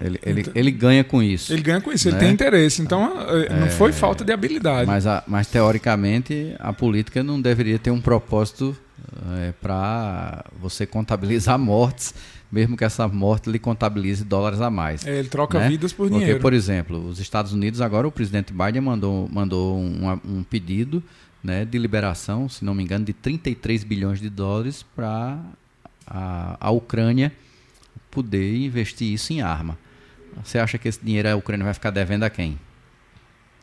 Ele, ele, então, ele ganha com isso. Ele ganha com isso, né? ele tem interesse. Então, é, não foi falta de habilidade. Mas, a, mas, teoricamente, a política não deveria ter um propósito é, para você contabilizar (laughs) mortes mesmo que essa morte lhe contabilize dólares a mais. É, ele troca né? vidas por dinheiro. Porque, por exemplo, os Estados Unidos, agora o presidente Biden mandou, mandou um, um pedido né, de liberação, se não me engano, de 33 bilhões de dólares para a, a Ucrânia poder investir isso em arma. Você acha que esse dinheiro a Ucrânia vai ficar devendo a quem?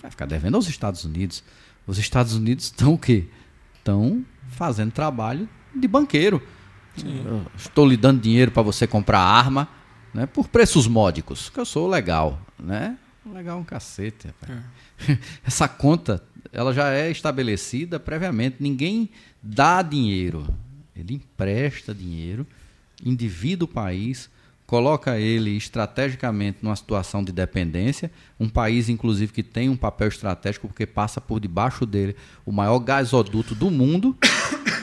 Vai ficar devendo aos Estados Unidos. Os Estados Unidos estão o quê? Estão fazendo trabalho de banqueiro estou lhe dando dinheiro para você comprar arma, né? Por preços módicos, que eu sou legal, né? Legal um cacete, é. (laughs) Essa conta, ela já é estabelecida previamente. Ninguém dá dinheiro. Ele empresta dinheiro, endivida o país, coloca ele estrategicamente numa situação de dependência, um país inclusive que tem um papel estratégico porque passa por debaixo dele o maior gasoduto do mundo. (coughs)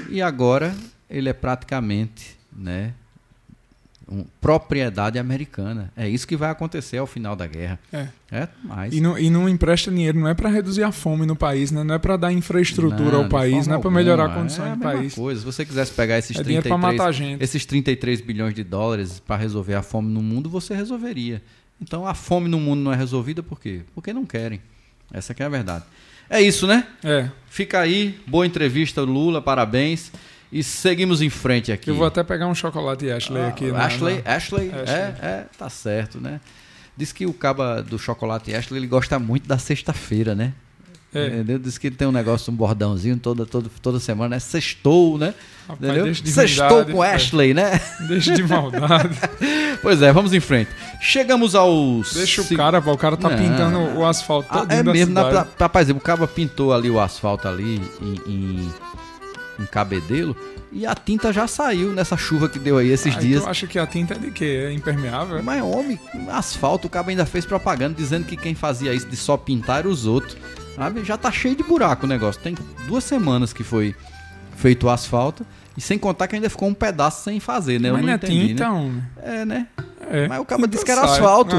E agora ele é praticamente né, um, propriedade americana. É isso que vai acontecer ao final da guerra. É. é mas... e, não, e não empresta dinheiro, não é para reduzir a fome no país, né? não é para dar infraestrutura não, ao país, não é para melhorar a condição é do país. Coisa. Se você quisesse pegar esses, é 33, esses 33 bilhões de dólares para resolver a fome no mundo, você resolveria. Então a fome no mundo não é resolvida por quê? Porque não querem. Essa é a verdade. É isso, né? É. Fica aí, boa entrevista, Lula, parabéns. E seguimos em frente aqui. Eu vou até pegar um chocolate Ashley ah, aqui. Ashley, na... Ashley, Ashley, É, é, tá certo, né? Diz que o caba do chocolate Ashley ele gosta muito da sexta-feira, né? É. Entendeu? Diz que ele tem um negócio, um bordãozinho toda, toda, toda semana, né? Sextou, né? Rapaz, Sextou com Ashley, né? Deixa de maldade. (laughs) pois é, vamos em frente. Chegamos aos. Deixa o cara, pô, o cara tá Não. pintando o asfalto todo. Ah, é mesmo, na, rapaz, o cara pintou ali o asfalto ali em, em um cabedelo. E a tinta já saiu nessa chuva que deu aí esses ah, dias. Eu acho que a tinta é de quê? É impermeável? Mas, homem, asfalto, o cabo ainda fez propaganda dizendo que quem fazia isso de só pintar era os outros. Sabe? Já tá cheio de buraco o negócio. Tem duas semanas que foi feito o asfalto. E sem contar que ainda ficou um pedaço sem fazer, né? Mas eu não, não é entendi, tinta, né? É, né? É. Mas o cara disse que era asfalto.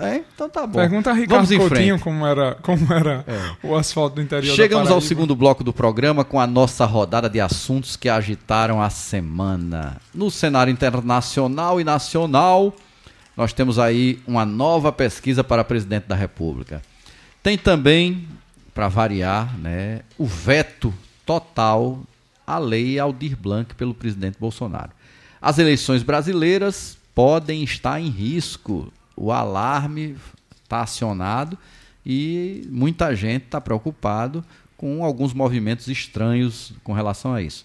É, então tá bom. Pergunta a Ricardo Vamos Coutinho como era, como era é. o asfalto do interior Chegamos ao segundo bloco do programa com a nossa rodada de assuntos que agitaram a semana. No cenário internacional e nacional, nós temos aí uma nova pesquisa para presidente da República. Tem também, para variar, né, o veto total à lei Aldir Blanc pelo presidente Bolsonaro. As eleições brasileiras podem estar em risco. O alarme está acionado e muita gente está preocupado com alguns movimentos estranhos com relação a isso.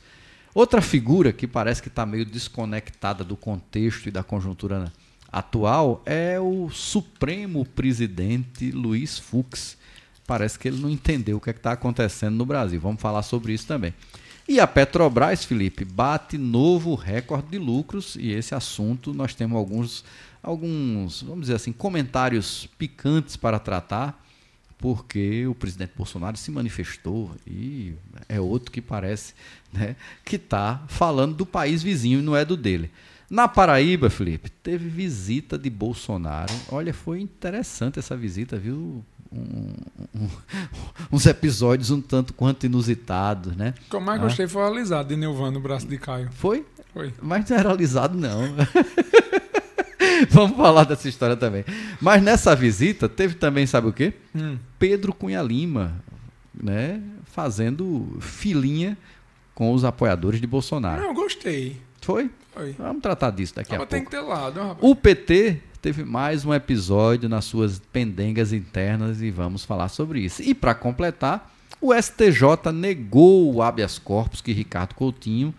Outra figura que parece que está meio desconectada do contexto e da conjuntura atual é o Supremo Presidente Luiz Fux. Parece que ele não entendeu o que é está acontecendo no Brasil. Vamos falar sobre isso também. E a Petrobras, Felipe, bate novo recorde de lucros e esse assunto nós temos alguns, alguns, vamos dizer assim, comentários picantes para tratar porque o presidente Bolsonaro se manifestou e é outro que parece né, que está falando do país vizinho e não é do dele. Na Paraíba, Felipe, teve visita de Bolsonaro. Olha, foi interessante essa visita, viu? Um, um, (laughs) uns episódios um tanto quanto inusitados, né? O que eu mais ah. gostei foi alisado de Nilvan no braço de Caio. Foi? Foi. Mas não era alisado, não. (laughs) Vamos falar dessa história também. Mas nessa visita teve também, sabe o quê? Hum. Pedro Cunha Lima, né? Fazendo filinha com os apoiadores de Bolsonaro. Não, eu gostei. Foi? Foi. Vamos tratar disso daqui Tava a pouco. Tem que ter lado, rapaz. O PT teve mais um episódio nas suas pendengas internas e vamos falar sobre isso. E para completar, o STJ negou o habeas corpus que Ricardo Coutinho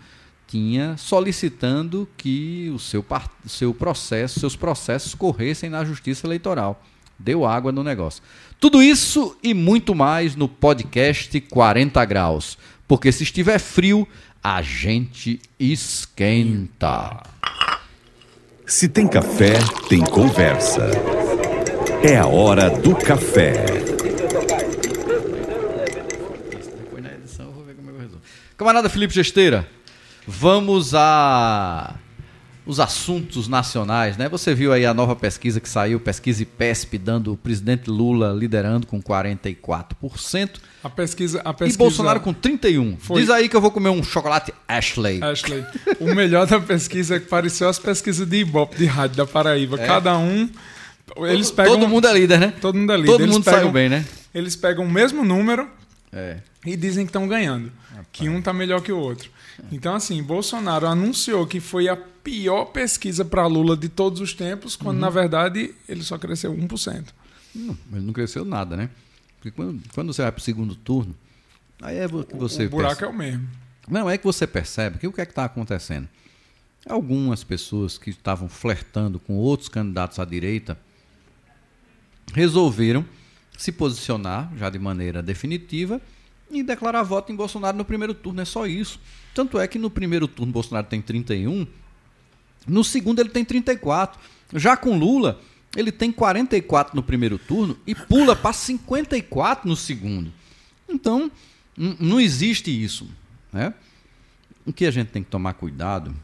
tinha solicitando que o seu, seu processo, seus processos corressem na Justiça Eleitoral. Deu água no negócio. Tudo isso e muito mais no podcast 40 graus. Porque se estiver frio, a gente esquenta. Se tem café, tem conversa. É a hora do café. É. Camarada Felipe Gesteira. Vamos a os assuntos nacionais, né? Você viu aí a nova pesquisa que saiu, pesquisa IPESP, dando o presidente Lula liderando com 44%. A pesquisa, a pesquisa... E Bolsonaro com 31. Foi. Diz aí que eu vou comer um chocolate Ashley. Ashley. o melhor da pesquisa é que pareceu as pesquisas de Ibope de rádio da Paraíba. É. Cada um eles pegam Todo mundo é líder, né? Todo mundo é líder. Todo eles mundo pegam, saiu bem, né? Eles pegam o mesmo número é. e dizem que estão ganhando. Rapaz. Que um está melhor que o outro. Então, assim, Bolsonaro anunciou que foi a pior pesquisa para Lula de todos os tempos, quando uhum. na verdade ele só cresceu 1%. Não, ele não cresceu nada, né? Porque quando, quando você vai para o segundo turno, aí é que você. O, o buraco é o mesmo. Não, é que você percebe que o que é que está acontecendo? Algumas pessoas que estavam flertando com outros candidatos à direita resolveram se posicionar já de maneira definitiva e declarar voto em Bolsonaro no primeiro turno. É só isso. Tanto é que no primeiro turno Bolsonaro tem 31, no segundo ele tem 34. Já com Lula, ele tem 44 no primeiro turno e pula para 54 no segundo. Então, não existe isso. Né? O que a gente tem que tomar cuidado,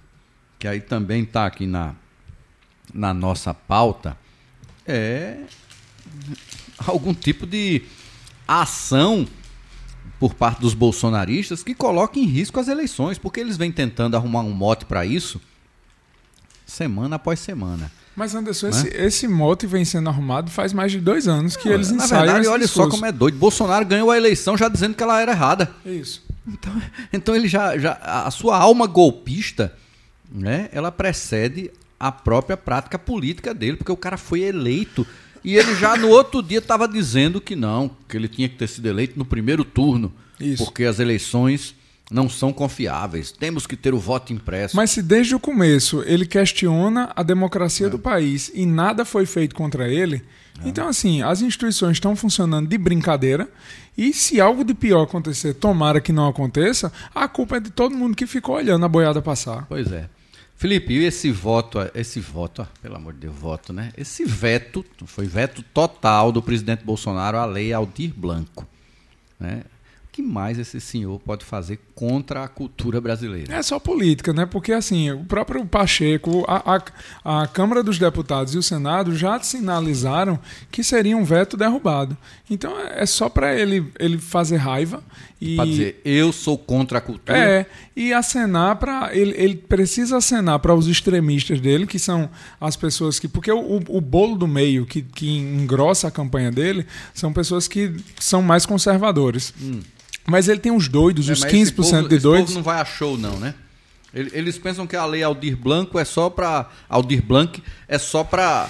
que aí também está aqui na, na nossa pauta, é algum tipo de ação por parte dos bolsonaristas que coloca em risco as eleições, porque eles vêm tentando arrumar um mote para isso semana após semana. Mas, Anderson, né? esse, esse mote vem sendo arrumado faz mais de dois anos que Não, eles na ensaiam. Na verdade, olha discurso. só como é doido. Bolsonaro ganhou a eleição já dizendo que ela era errada. Isso. Então, então ele já, já. A sua alma golpista, né, ela precede a própria prática política dele, porque o cara foi eleito e ele já no outro dia estava dizendo que não, que ele tinha que ter sido eleito no primeiro turno. Isso. Porque as eleições não são confiáveis. Temos que ter o voto impresso. Mas se desde o começo ele questiona a democracia é. do país e nada foi feito contra ele, é. então assim, as instituições estão funcionando de brincadeira e se algo de pior acontecer, tomara que não aconteça, a culpa é de todo mundo que ficou olhando a boiada passar. Pois é. Felipe, e esse voto, esse voto, pelo amor de Deus, voto, né? Esse veto, foi veto total do presidente Bolsonaro à lei Aldir Blanco. Né? Que mais esse senhor pode fazer contra a cultura brasileira? É só política, né? Porque assim, o próprio Pacheco, a, a, a, Câmara dos Deputados e o Senado já sinalizaram que seria um veto derrubado. Então é só para ele, ele fazer raiva e para dizer eu sou contra a cultura. É e acenar para ele, ele precisa acenar para os extremistas dele, que são as pessoas que porque o, o bolo do meio que, que engrossa a campanha dele são pessoas que são mais conservadores. Hum. Mas ele tem uns doidos, é, os 15% povo, de doidos. não vai a show, não, né? Eles pensam que a lei Aldir Blanco é só para. Aldir Blanc é só para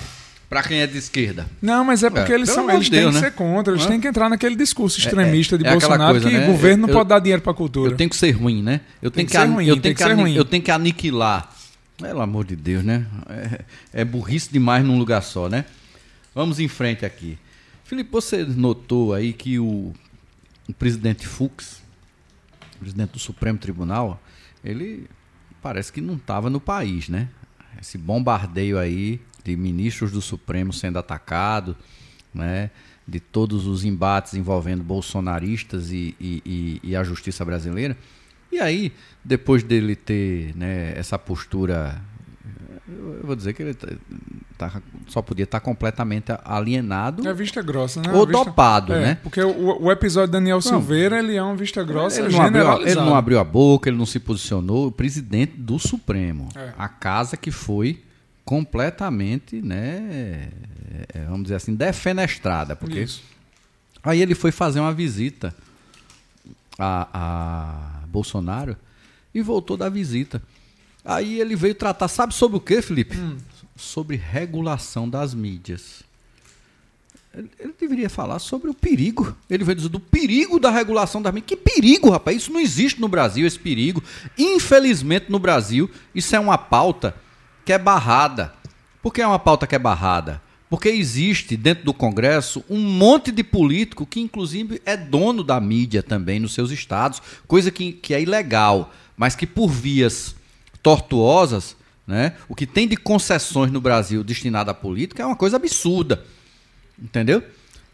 para quem é de esquerda. Não, mas é porque é, eles são, eles Deus, têm que né? ser contra, eles têm que entrar naquele discurso extremista é, de é Bolsonaro coisa, que né? o governo eu, não pode dar dinheiro para a cultura. Eu tenho que ser ruim, né? Eu tenho que, que, ser ruim, eu tenho que, que ruim. eu tenho que aniquilar. Pelo amor de Deus, né? É, é burrice demais num lugar só, né? Vamos em frente aqui. Felipe, você notou aí que o, o presidente Fux, presidente do Supremo Tribunal, ele parece que não estava no país, né? Esse bombardeio aí de ministros do Supremo sendo atacado, né? De todos os embates envolvendo bolsonaristas e, e, e, e a justiça brasileira. E aí, depois dele ter né, essa postura eu vou dizer que ele tá, só podia estar tá completamente alienado. É vista grossa, né? Ou vista... dopado, é, né? Porque o, o episódio Daniel não, Silveira, ele é uma vista grossa ele não, abriu, ele não abriu a boca, ele não se posicionou. O presidente do Supremo. É. A casa que foi completamente, né? É, vamos dizer assim, defenestrada. Porque Isso. aí ele foi fazer uma visita a, a Bolsonaro e voltou da visita. Aí ele veio tratar, sabe sobre o que, Felipe? Hum. Sobre regulação das mídias. Ele, deveria falar sobre o perigo. Ele veio dizer do perigo da regulação das mídias. Que perigo, rapaz? Isso não existe no Brasil, esse perigo. Infelizmente, no Brasil, isso é uma pauta que é barrada. Por que é uma pauta que é barrada? Porque existe dentro do Congresso um monte de político que, inclusive, é dono da mídia também nos seus estados, coisa que, que é ilegal, mas que por vias tortuosas, né? O que tem de concessões no Brasil destinada à política é uma coisa absurda. Entendeu?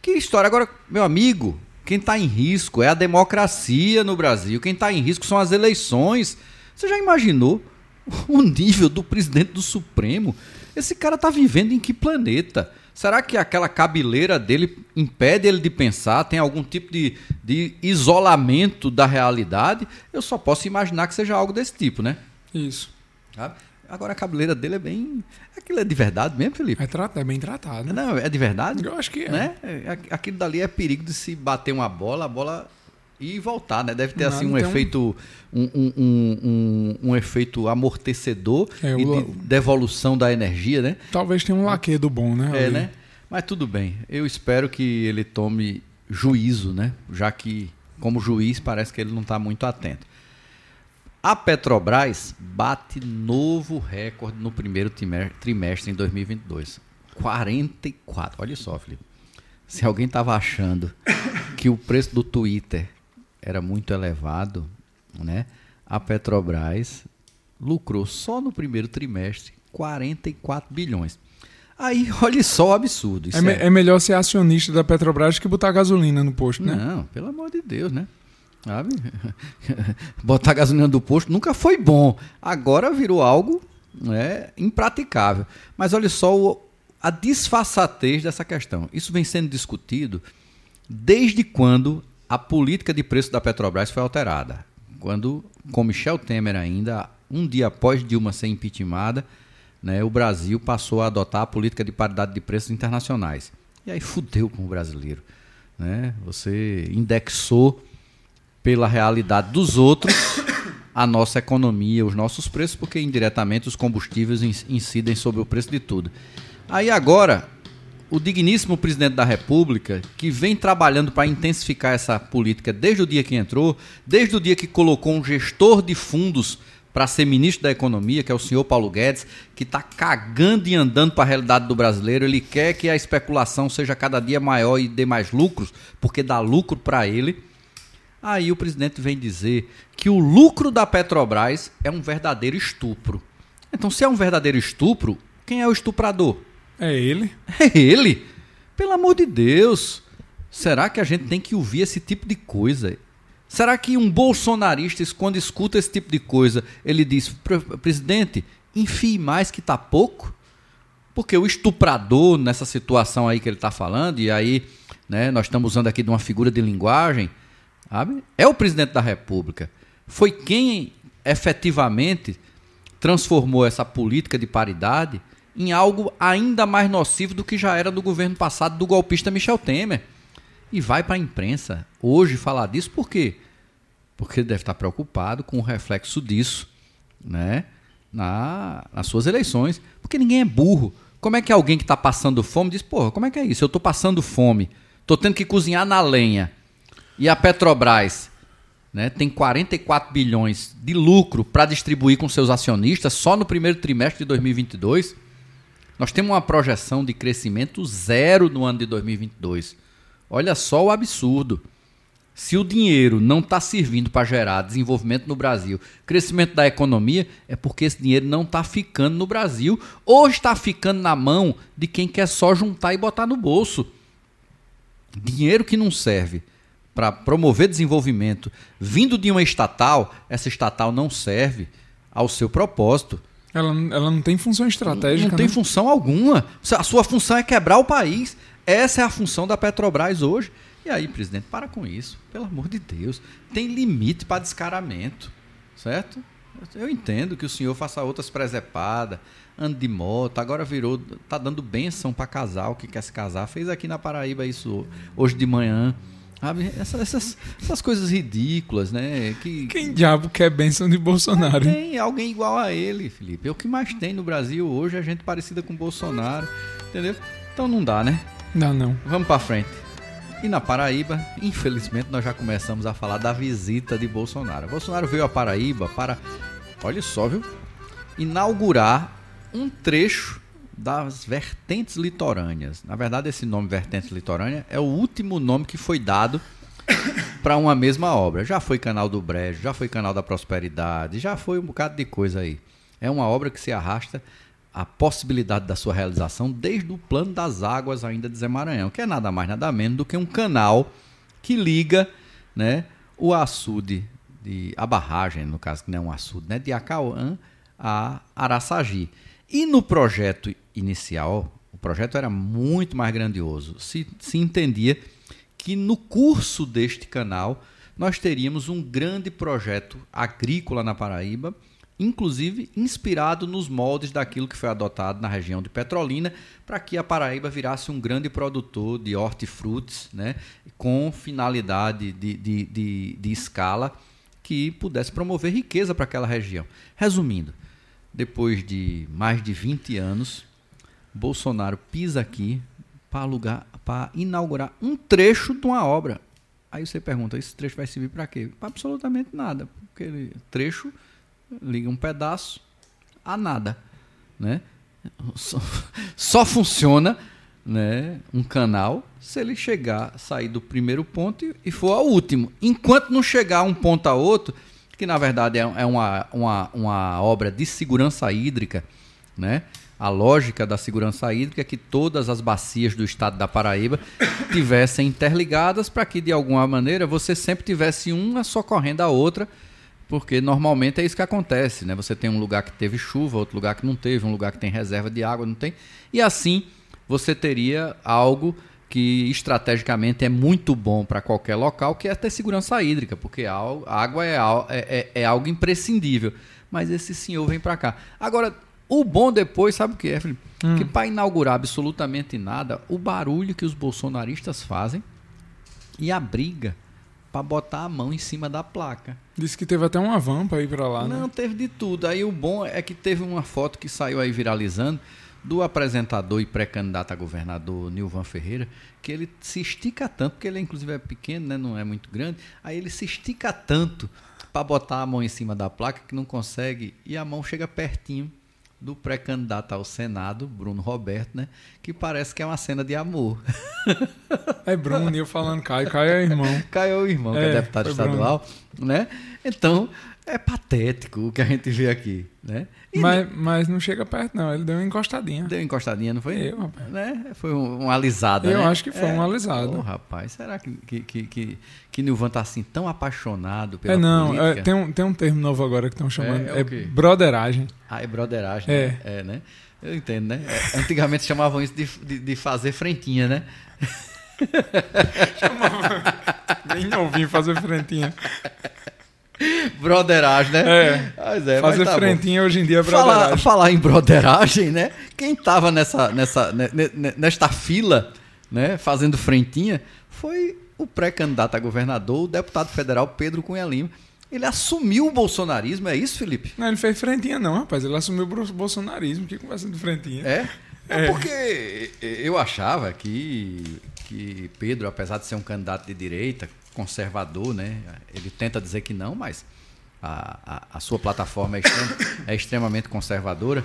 Que história. Agora, meu amigo, quem está em risco é a democracia no Brasil. Quem está em risco são as eleições. Você já imaginou (laughs) o nível do presidente do Supremo? Esse cara está vivendo em que planeta? Será que aquela cabeleira dele impede ele de pensar? Tem algum tipo de, de isolamento da realidade? Eu só posso imaginar que seja algo desse tipo, né? Isso. Sabe? Agora a cabeleira dele é bem. Aquilo é de verdade mesmo, Felipe? É, tra... é bem tratado. Né? Não, é de verdade? Eu acho que é. Né? É, aquilo dali é perigo de se bater uma bola, a bola e voltar, né? Deve ter assim um efeito. Um, um, um, um, efeito amortecedor é, e de devolução da energia, né? Talvez tenha um laquedo bom, né? É, ali. né? Mas tudo bem. Eu espero que ele tome juízo, né? Já que, como juiz, parece que ele não está muito atento. A Petrobras bate novo recorde no primeiro trimestre em 2022. 44. Olha só, Felipe. Se alguém estava achando que o preço do Twitter era muito elevado, né? A Petrobras lucrou só no primeiro trimestre 44 bilhões. Aí, (laughs) olha só o absurdo. É, é, é, melhor ser acionista da Petrobras que botar gasolina no posto, né? Não, pelo amor de Deus, né? Sabe? (laughs) Botar gasolina do posto nunca foi bom. Agora virou algo né, impraticável. Mas olha só o, a disfarçatez dessa questão. Isso vem sendo discutido desde quando a política de preço da Petrobras foi alterada. Quando, com Michel Temer ainda, um dia após Dilma ser impeachmentada, né, o Brasil passou a adotar a política de paridade de preços internacionais. E aí fudeu com o brasileiro. Né? Você indexou pela realidade dos outros a nossa economia, os nossos preços, porque indiretamente os combustíveis incidem sobre o preço de tudo. Aí agora, o digníssimo presidente da República, que vem trabalhando para intensificar essa política desde o dia que entrou, desde o dia que colocou um gestor de fundos para ser ministro da Economia, que é o senhor Paulo Guedes, que está cagando e andando para a realidade do brasileiro. Ele quer que a especulação seja cada dia maior e dê mais lucros, porque dá lucro para ele. Aí o presidente vem dizer que o lucro da Petrobras é um verdadeiro estupro. Então, se é um verdadeiro estupro, quem é o estuprador? É ele. É ele. Pelo amor de Deus. Será que a gente tem que ouvir esse tipo de coisa? Será que um bolsonarista, quando escuta esse tipo de coisa, ele diz: presidente, enfie mais que tá pouco? Porque o estuprador, nessa situação aí que ele está falando, e aí né, nós estamos usando aqui de uma figura de linguagem, Sabe? É o presidente da República. Foi quem efetivamente transformou essa política de paridade em algo ainda mais nocivo do que já era do governo passado do golpista Michel Temer. E vai para a imprensa hoje falar disso por quê? Porque ele deve estar preocupado com o reflexo disso né, na, nas suas eleições. Porque ninguém é burro Como é que alguém que está passando fome diz, porra, como é que é isso? Eu estou passando fome, estou tendo que cozinhar na lenha. E a Petrobras né, tem 44 bilhões de lucro para distribuir com seus acionistas só no primeiro trimestre de 2022. Nós temos uma projeção de crescimento zero no ano de 2022. Olha só o absurdo. Se o dinheiro não está servindo para gerar desenvolvimento no Brasil, crescimento da economia, é porque esse dinheiro não está ficando no Brasil ou está ficando na mão de quem quer só juntar e botar no bolso. Dinheiro que não serve para promover desenvolvimento vindo de uma estatal, essa estatal não serve ao seu propósito. Ela, ela não tem função estratégica. Não, não tem né? função alguma. A sua função é quebrar o país. Essa é a função da Petrobras hoje. E aí, presidente, para com isso. Pelo amor de Deus. Tem limite para descaramento. Certo? Eu entendo que o senhor faça outras presepadas, ande de moto, agora virou, tá dando benção para casal que quer se casar. Fez aqui na Paraíba isso hoje de manhã. Sabe? Essas, essas, essas, coisas ridículas, né? Que, Quem diabo quer bênção de Bolsonaro? Tem alguém igual a ele, Felipe. É o que mais tem no Brasil hoje, é gente parecida com Bolsonaro. Entendeu? Então não dá, né? Não, não. Vamos para frente. E na Paraíba, infelizmente, nós já começamos a falar da visita de Bolsonaro. Bolsonaro veio à Paraíba para, olha só, viu? Inaugurar um trecho das vertentes litorâneas. Na verdade, esse nome vertentes litorânea é o último nome que foi dado para uma mesma obra. Já foi Canal do Brejo, já foi Canal da Prosperidade, já foi um bocado de coisa aí. É uma obra que se arrasta a possibilidade da sua realização desde o plano das águas ainda de Zé Maranhão, que é nada mais nada menos do que um canal que liga, né, o açude de a barragem, no caso que não é um açude, né, de Acauã a Araçagi. E no projeto inicial, o projeto era muito mais grandioso. Se, se entendia que no curso deste canal nós teríamos um grande projeto agrícola na Paraíba, inclusive inspirado nos moldes daquilo que foi adotado na região de Petrolina, para que a Paraíba virasse um grande produtor de hortifrutis, né, com finalidade de, de, de, de escala que pudesse promover riqueza para aquela região. Resumindo, depois de mais de 20 anos, Bolsonaro pisa aqui para alugar, para inaugurar um trecho de uma obra. Aí você pergunta, esse trecho vai servir para quê? Para absolutamente nada, porque ele, trecho liga um pedaço a nada, né? Só, (laughs) só funciona, né, um canal se ele chegar, sair do primeiro ponto e for ao último. Enquanto não chegar um ponto a outro, que na verdade é, é uma, uma, uma obra de segurança hídrica, né? A lógica da segurança hídrica é que todas as bacias do estado da Paraíba tivessem interligadas para que, de alguma maneira, você sempre tivesse uma socorrendo a outra, porque normalmente é isso que acontece, né? Você tem um lugar que teve chuva, outro lugar que não teve, um lugar que tem reserva de água, não tem. E assim você teria algo que estrategicamente é muito bom para qualquer local, que é ter segurança hídrica, porque a água é, é, é algo imprescindível. Mas esse senhor vem para cá. Agora, o bom depois, sabe o que é, Felipe? Hum. Que para inaugurar absolutamente nada, o barulho que os bolsonaristas fazem e a briga para botar a mão em cima da placa. Disse que teve até uma van para ir para lá, Não, né? teve de tudo. Aí o bom é que teve uma foto que saiu aí viralizando do apresentador e pré-candidato a governador Nilvan Ferreira, que ele se estica tanto, porque ele inclusive é pequeno, né, não é muito grande, aí ele se estica tanto para botar a mão em cima da placa que não consegue e a mão chega pertinho do pré-candidato ao Senado, Bruno Roberto, né? Que parece que é uma cena de amor. (laughs) É Bruno, e eu falando Caio, Caio é o irmão. Caio é o irmão, que é, é deputado estadual, Bruno. né? Então, é patético o que a gente vê aqui, né? Mas, mas não chega perto, não. Ele deu uma encostadinha. Deu uma encostadinha, não foi? Eu, rapaz. Né? Foi um, uma alisada, Eu né? acho que foi é. uma alisada. Oh, rapaz, será que, que, que, que, que Nilvan tá assim tão apaixonado pela É, não. É, tem, um, tem um termo novo agora que estão chamando. É, é É, broderagem. Ah, é broderagem. É. Né? É, né? Eu entendo, né? É, Antigamente chamavam isso de, de, de fazer frentinha, né? (laughs) Bem novinho fazer frentinha. (laughs) Broderagem, né? É. Mas é, fazer mas tá bom. frentinha hoje em dia é Falar, broderagem. falar em broderagem, né? Quem tava nessa, nessa, ne- ne- nesta fila, né, fazendo frentinha, foi o pré-candidato a governador, o deputado federal Pedro Cunha Lima. Ele assumiu o bolsonarismo, é isso, Felipe? Não, ele fez frentinha, não, rapaz. Ele assumiu o bolsonarismo. Que conversa de frentinha. É? É, é porque eu achava que, que Pedro, apesar de ser um candidato de direita, conservador, né? Ele tenta dizer que não, mas a, a, a sua plataforma é, (coughs) é extremamente conservadora,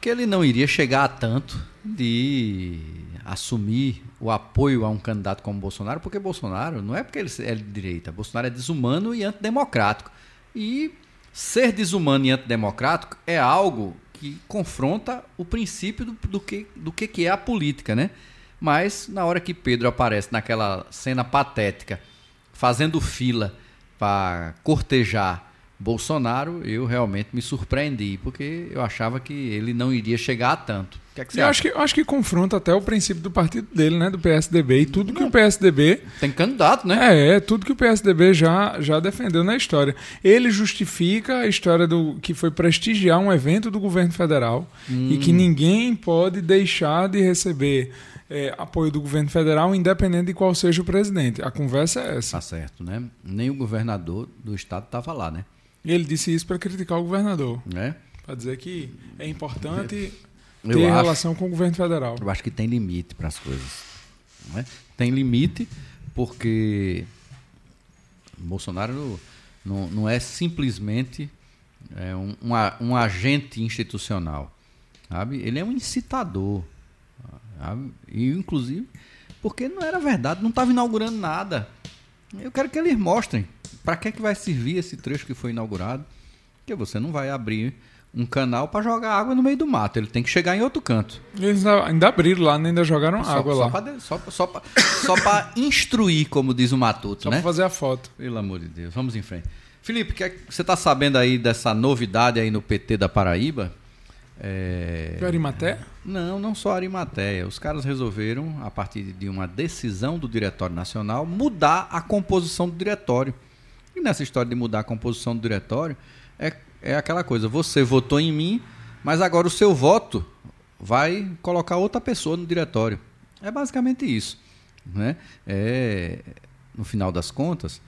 que ele não iria chegar a tanto de assumir o apoio a um candidato como Bolsonaro, porque Bolsonaro não é porque ele é de direita, Bolsonaro é desumano e antidemocrático. E ser desumano e antidemocrático é algo que confronta o princípio do, do, que, do que, que é a política, né? Mas na hora que Pedro aparece naquela cena patética, fazendo fila para cortejar Bolsonaro, eu realmente me surpreendi, porque eu achava que ele não iria chegar a tanto. Que, é que eu? Acho que, acho que confronta até o princípio do partido dele, né? Do PSDB. E tudo não. que o PSDB. Tem candidato, né? É, é, tudo que o PSDB já, já defendeu na história. Ele justifica a história do que foi prestigiar um evento do governo federal hum. e que ninguém pode deixar de receber é, apoio do governo federal, independente de qual seja o presidente. A conversa é essa. Tá certo, né? Nem o governador do estado estava lá, né? Ele disse isso para criticar o governador. É? Para dizer que é importante eu ter acho, relação com o governo federal. Eu acho que tem limite para as coisas. É? Tem limite porque Bolsonaro não, não é simplesmente é, um, um, um agente institucional. Sabe? Ele é um incitador. Sabe? E, inclusive, porque não era verdade, não estava inaugurando nada. Eu quero que eles mostrem para que, é que vai servir esse trecho que foi inaugurado. Porque você não vai abrir um canal para jogar água no meio do mato. Ele tem que chegar em outro canto. Eles ainda abriram lá, ainda jogaram só, água só lá. Pra, só só para (coughs) instruir, como diz o Matuto, só né? Só para fazer a foto. Pelo amor de Deus. Vamos em frente. Felipe, que, é você está sabendo aí dessa novidade aí no PT da Paraíba? É... Arimaté? Não, não só Arimaté. Os caras resolveram, a partir de uma decisão do Diretório Nacional, mudar a composição do diretório. E nessa história de mudar a composição do diretório, é, é aquela coisa: você votou em mim, mas agora o seu voto vai colocar outra pessoa no diretório. É basicamente isso. Né? É, no final das contas,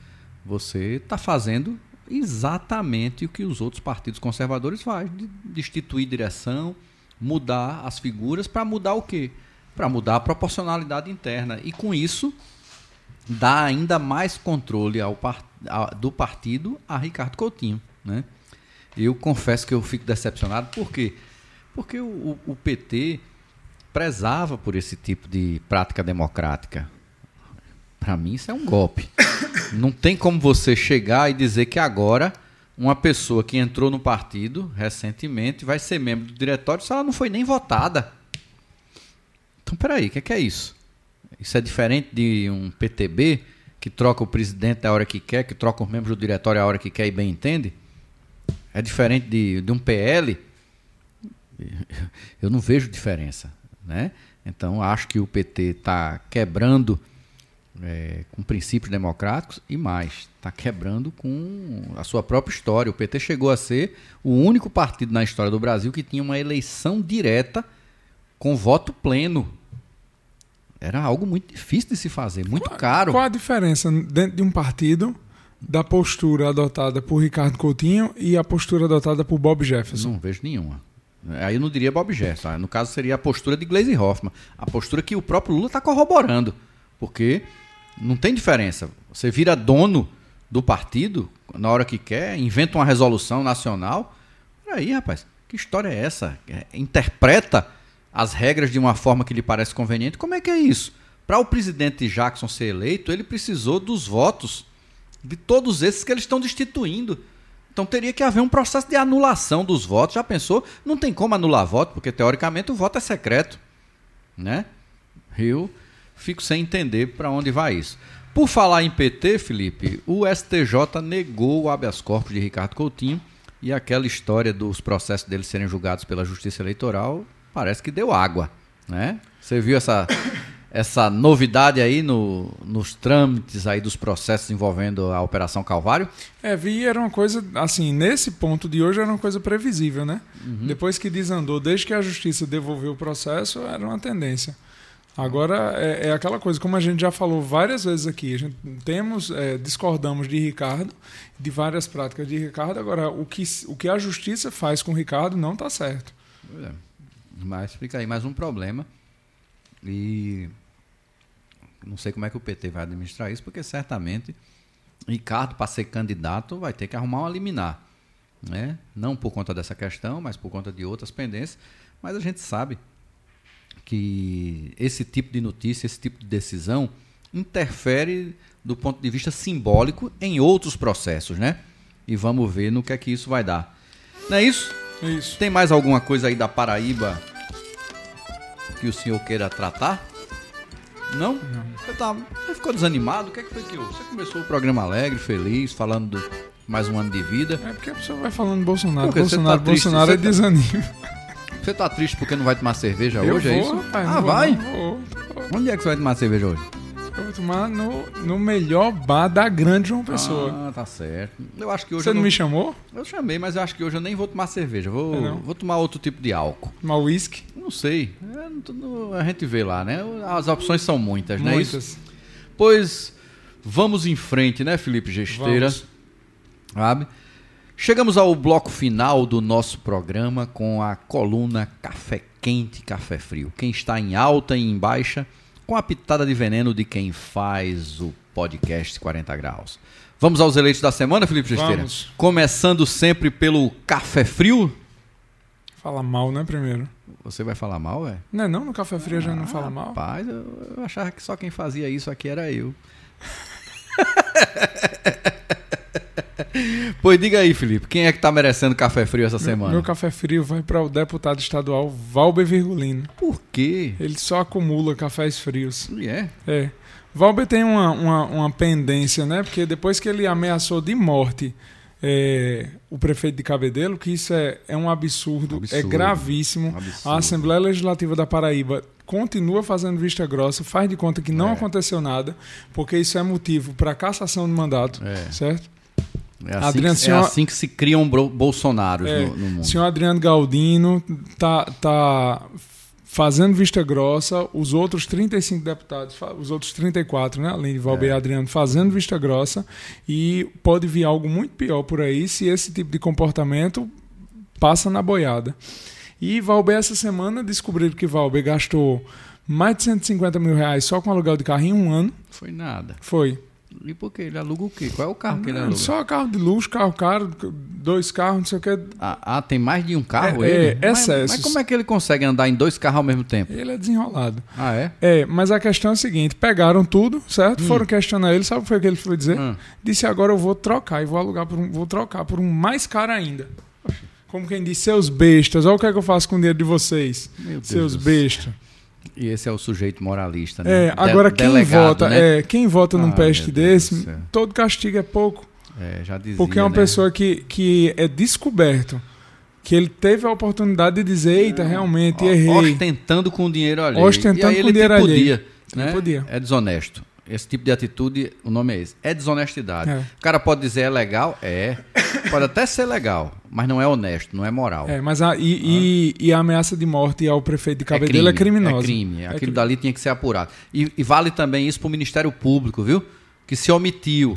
você está fazendo exatamente o que os outros partidos conservadores fazem, de destituir direção, mudar as figuras para mudar o quê? Para mudar a proporcionalidade interna e com isso dar ainda mais controle ao a, do partido a Ricardo Coutinho, né? Eu confesso que eu fico decepcionado, por quê? Porque o, o PT prezava por esse tipo de prática democrática. Para mim isso é um golpe. (coughs) Não tem como você chegar e dizer que agora uma pessoa que entrou no partido recentemente vai ser membro do diretório se ela não foi nem votada. Então, peraí, o que, é que é isso? Isso é diferente de um PTB que troca o presidente a hora que quer, que troca os membros do diretório a hora que quer e bem entende? É diferente de, de um PL? Eu não vejo diferença. Né? Então, acho que o PT está quebrando é, com princípios democráticos e mais, está quebrando com a sua própria história. O PT chegou a ser o único partido na história do Brasil que tinha uma eleição direta com voto pleno. Era algo muito difícil de se fazer, muito qual, caro. Qual a diferença dentro de um partido da postura adotada por Ricardo Coutinho e a postura adotada por Bob Jefferson? Não vejo nenhuma. Aí eu não diria Bob Jefferson. No caso, seria a postura de Gleisi Hoffmann. A postura que o próprio Lula está corroborando. Porque não tem diferença. Você vira dono do partido na hora que quer, inventa uma resolução nacional. Aí, rapaz, que história é essa? É, interpreta as regras de uma forma que lhe parece conveniente. Como é que é isso? Para o presidente Jackson ser eleito, ele precisou dos votos de todos esses que eles estão destituindo. Então teria que haver um processo de anulação dos votos. Já pensou? Não tem como anular voto, porque teoricamente o voto é secreto, né? Eu fico sem entender para onde vai isso. Por falar em PT, Felipe, o STJ negou o habeas corpus de Ricardo Coutinho e aquela história dos processos dele serem julgados pela Justiça Eleitoral parece que deu água, né? Você viu essa essa novidade aí no, nos trâmites aí dos processos envolvendo a Operação Calvário? É, vi, era uma coisa, assim, nesse ponto de hoje era uma coisa previsível, né? Uhum. Depois que desandou, desde que a justiça devolveu o processo, era uma tendência. Agora é, é, aquela coisa, como a gente já falou várias vezes aqui, a gente temos, é, discordamos de Ricardo, de várias práticas de Ricardo. Agora, o que, o que a justiça faz com Ricardo não está certo. É. Mas fica aí mais um problema. E não sei como é que o PT vai administrar isso, porque certamente Ricardo, para ser candidato, vai ter que arrumar uma liminar. Né? Não por conta dessa questão, mas por conta de outras pendências. Mas a gente sabe que esse tipo de notícia, esse tipo de decisão, interfere do ponto de vista simbólico em outros processos, né? E vamos ver no que é que isso vai dar. Não é isso? É isso. Tem mais alguma coisa aí da Paraíba que o senhor queira tratar? Não? Não. Você, tá, você ficou desanimado? O que, é que foi que Você começou o programa alegre, feliz, falando do mais um ano de vida. É porque a pessoa vai falando Bolsonaro. Porque Bolsonaro, tá Bolsonaro é tá... desanima. Você tá triste porque não vai tomar cerveja eu hoje, vou, é isso? Rapaz, ah, vou, vai? Vou, Onde é que você vai tomar cerveja hoje? Eu vou tomar no, no melhor bar da grande João Pessoa. Ah, tá certo. Eu acho que hoje Você não, não me chamou? Eu chamei, mas eu acho que hoje eu nem vou tomar cerveja. Vou, é vou tomar outro tipo de álcool. Tomar uísque? Não sei. É, a gente vê lá, né? As opções são muitas, né? Muitas. Pois vamos em frente, né, Felipe Gesteira? Vamos. Sabe? Chegamos ao bloco final do nosso programa com a coluna Café Quente, Café Frio. Quem está em alta e em baixa com a pitada de veneno de quem faz o podcast 40 graus. Vamos aos eleitos da semana, Felipe Gesteira? Vamos. Começando sempre pelo café frio. Fala mal, né, primeiro? Você vai falar mal, é? Não é não? No café frio a gente não fala mal? Rapaz, eu, eu achava que só quem fazia isso aqui era eu. (laughs) (laughs) pois diga aí, Felipe, quem é que tá merecendo café frio essa Meu, semana? meu café frio vai para o deputado estadual Valber Virgulino. Por quê? Ele só acumula cafés frios. E é? É. Valber tem uma, uma, uma pendência, né? Porque depois que ele ameaçou de morte é, o prefeito de Cabedelo, que isso é, é um absurdo, é Absurdo. gravíssimo. Absurdo. A Assembleia Legislativa da Paraíba continua fazendo vista grossa, faz de conta que não É. aconteceu nada, porque isso é motivo para cassação de mandato, É. certo? É assim, Adriano, que, senhor- é assim que se criam Bolsonaros É, no, no mundo. senhor Adriano Galdino tá, tá fazendo vista grossa, os outros 35 deputados, os outros 34, né, além de Valber É. e Adriano, fazendo vista grossa, e pode vir algo muito pior por aí se esse tipo de comportamento passa na boiada. E Valber, essa semana, descobriram que Valber gastou mais de 150 mil reais só com aluguel de carro em um ano. Foi nada. Foi. E por quê? Ele aluga o quê? Qual é o carro que ele aluga? Só carro de luxo, carro caro, dois carros, não sei o que. Ah, ah, tem mais de um carro É, ele? é, mas, excessos. mas como é que ele consegue andar em dois carros ao mesmo tempo? Ele é desenrolado. Ah, é? É, mas a questão é a seguinte: pegaram tudo, certo? Foram questionar ele, sabe o que foi que ele foi dizer? Hum. Disse agora eu vou trocar e vou alugar por um, vou trocar por um mais caro ainda. Como quem diz, seus bestas, olha o que é que eu faço com o dinheiro de vocês. Meu seus bestas. E esse é o sujeito moralista, né? É, agora De- quem delegado, vota, né? é, quem vota num Ah, peste desse, todo castigo é pouco. É, já dizia, Porque é uma né? pessoa que, que é descoberto, que ele teve a oportunidade de dizer, eita, realmente, Ó, errei. Ostentando com dinheiro alheio. Ostentando com ele dinheiro te alheio. podia, Ele né? podia. É desonesto. Esse tipo de atitude, o nome é esse. É desonestidade. É. O cara pode dizer é legal? É. Pode até ser legal, mas não é honesto, não é moral. É, mas a, e, e, e a ameaça de morte ao prefeito de Cabedelo é, crime, criminosa. É crime. Aquilo crime. dali tinha que ser apurado. E, e vale também isso para o Ministério Público, viu? Que se omitiu.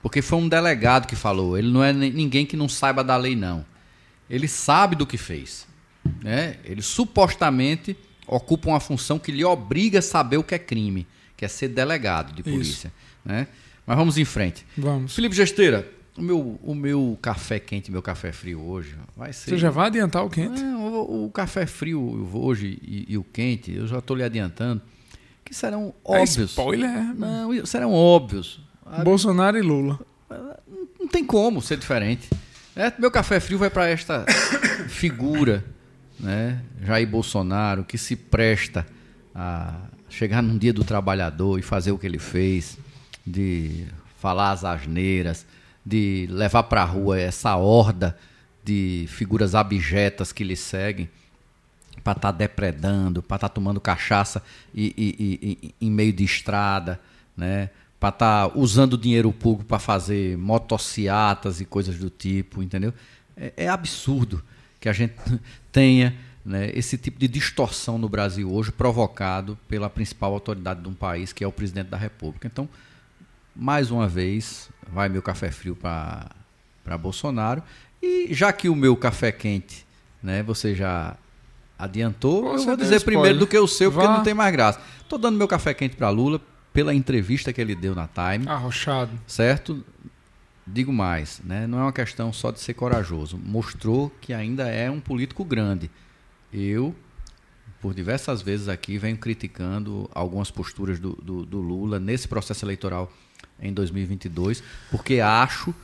Porque foi um delegado que falou. Ele não é ni- ninguém que não saiba da lei, não. Ele sabe do que fez. Né? Ele supostamente ocupa uma função que lhe obriga a saber o que é crime, que é ser delegado de Isso. polícia. Né? Mas vamos em frente. Vamos. Felipe Gesteira, o meu, o meu café quente, meu café frio hoje vai ser. Você já vai adiantar o quente? É, o, o café frio hoje e, e o quente, eu já estou lhe adiantando, que serão É óbvios. spoiler. Não, serão óbvios. Bolsonaro e Lula. Não tem como ser diferente. É, meu café frio vai para esta (coughs) figura, né? Jair Bolsonaro, que se presta a chegar num dia do trabalhador e fazer o que ele fez, de falar as asneiras, de levar para a rua essa horda de figuras abjetas que lhe seguem para estar depredando, para estar tomando cachaça e, e- e- em meio de estrada, né? Para estar usando dinheiro público para fazer motociatas e coisas do tipo, entendeu? É, é absurdo que a gente (laughs) tenha né, esse tipo de distorção no Brasil hoje provocado pela principal autoridade de um país, que é o presidente da República. Então, mais uma vez, vai meu café frio para Bolsonaro. E já que o meu café quente, né, você já adiantou, Você eu vou dizer primeiro do que o seu, Vá. porque não tem mais graça. Tô dando meu café quente para Lula pela entrevista que ele deu na Time. Arrochado. Certo? Digo mais, né? não é uma questão só de ser corajoso. Mostrou que ainda é um político grande. Eu, por diversas vezes aqui, venho criticando algumas posturas do, do, do Lula nesse processo eleitoral em 2022, porque acho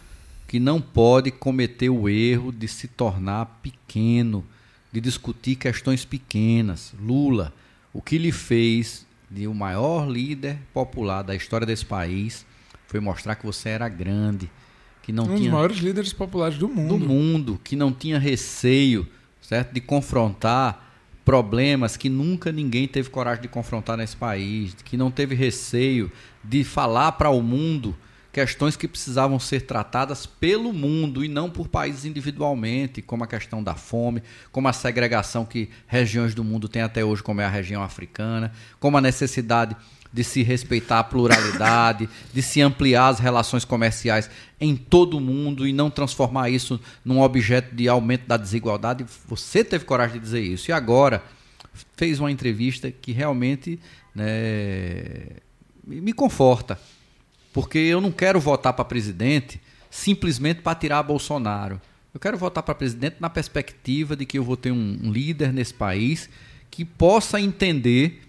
que não pode cometer o erro de se tornar pequeno, de discutir questões pequenas. Lula, o que lhe fez de o maior líder popular da história desse país foi mostrar que você era grande, que não um tinha dos maiores líderes populares do mundo. Do mundo, que não tinha receio, certo, de confrontar problemas que nunca ninguém teve coragem de confrontar nesse país, que não teve receio de falar para o mundo questões que precisavam ser tratadas pelo mundo e não por países individualmente, como a questão da fome, como a segregação que regiões do mundo têm até hoje, como é a região africana, como a necessidade de se respeitar a pluralidade, (laughs) de se ampliar as relações comerciais em todo o mundo e não transformar isso num objeto de aumento da desigualdade. Você teve coragem de dizer isso. E agora fez uma entrevista que realmente né, me conforta porque eu não quero votar para presidente simplesmente para tirar Bolsonaro. Eu quero votar para presidente na perspectiva de que eu vou ter um, um líder nesse país que possa entender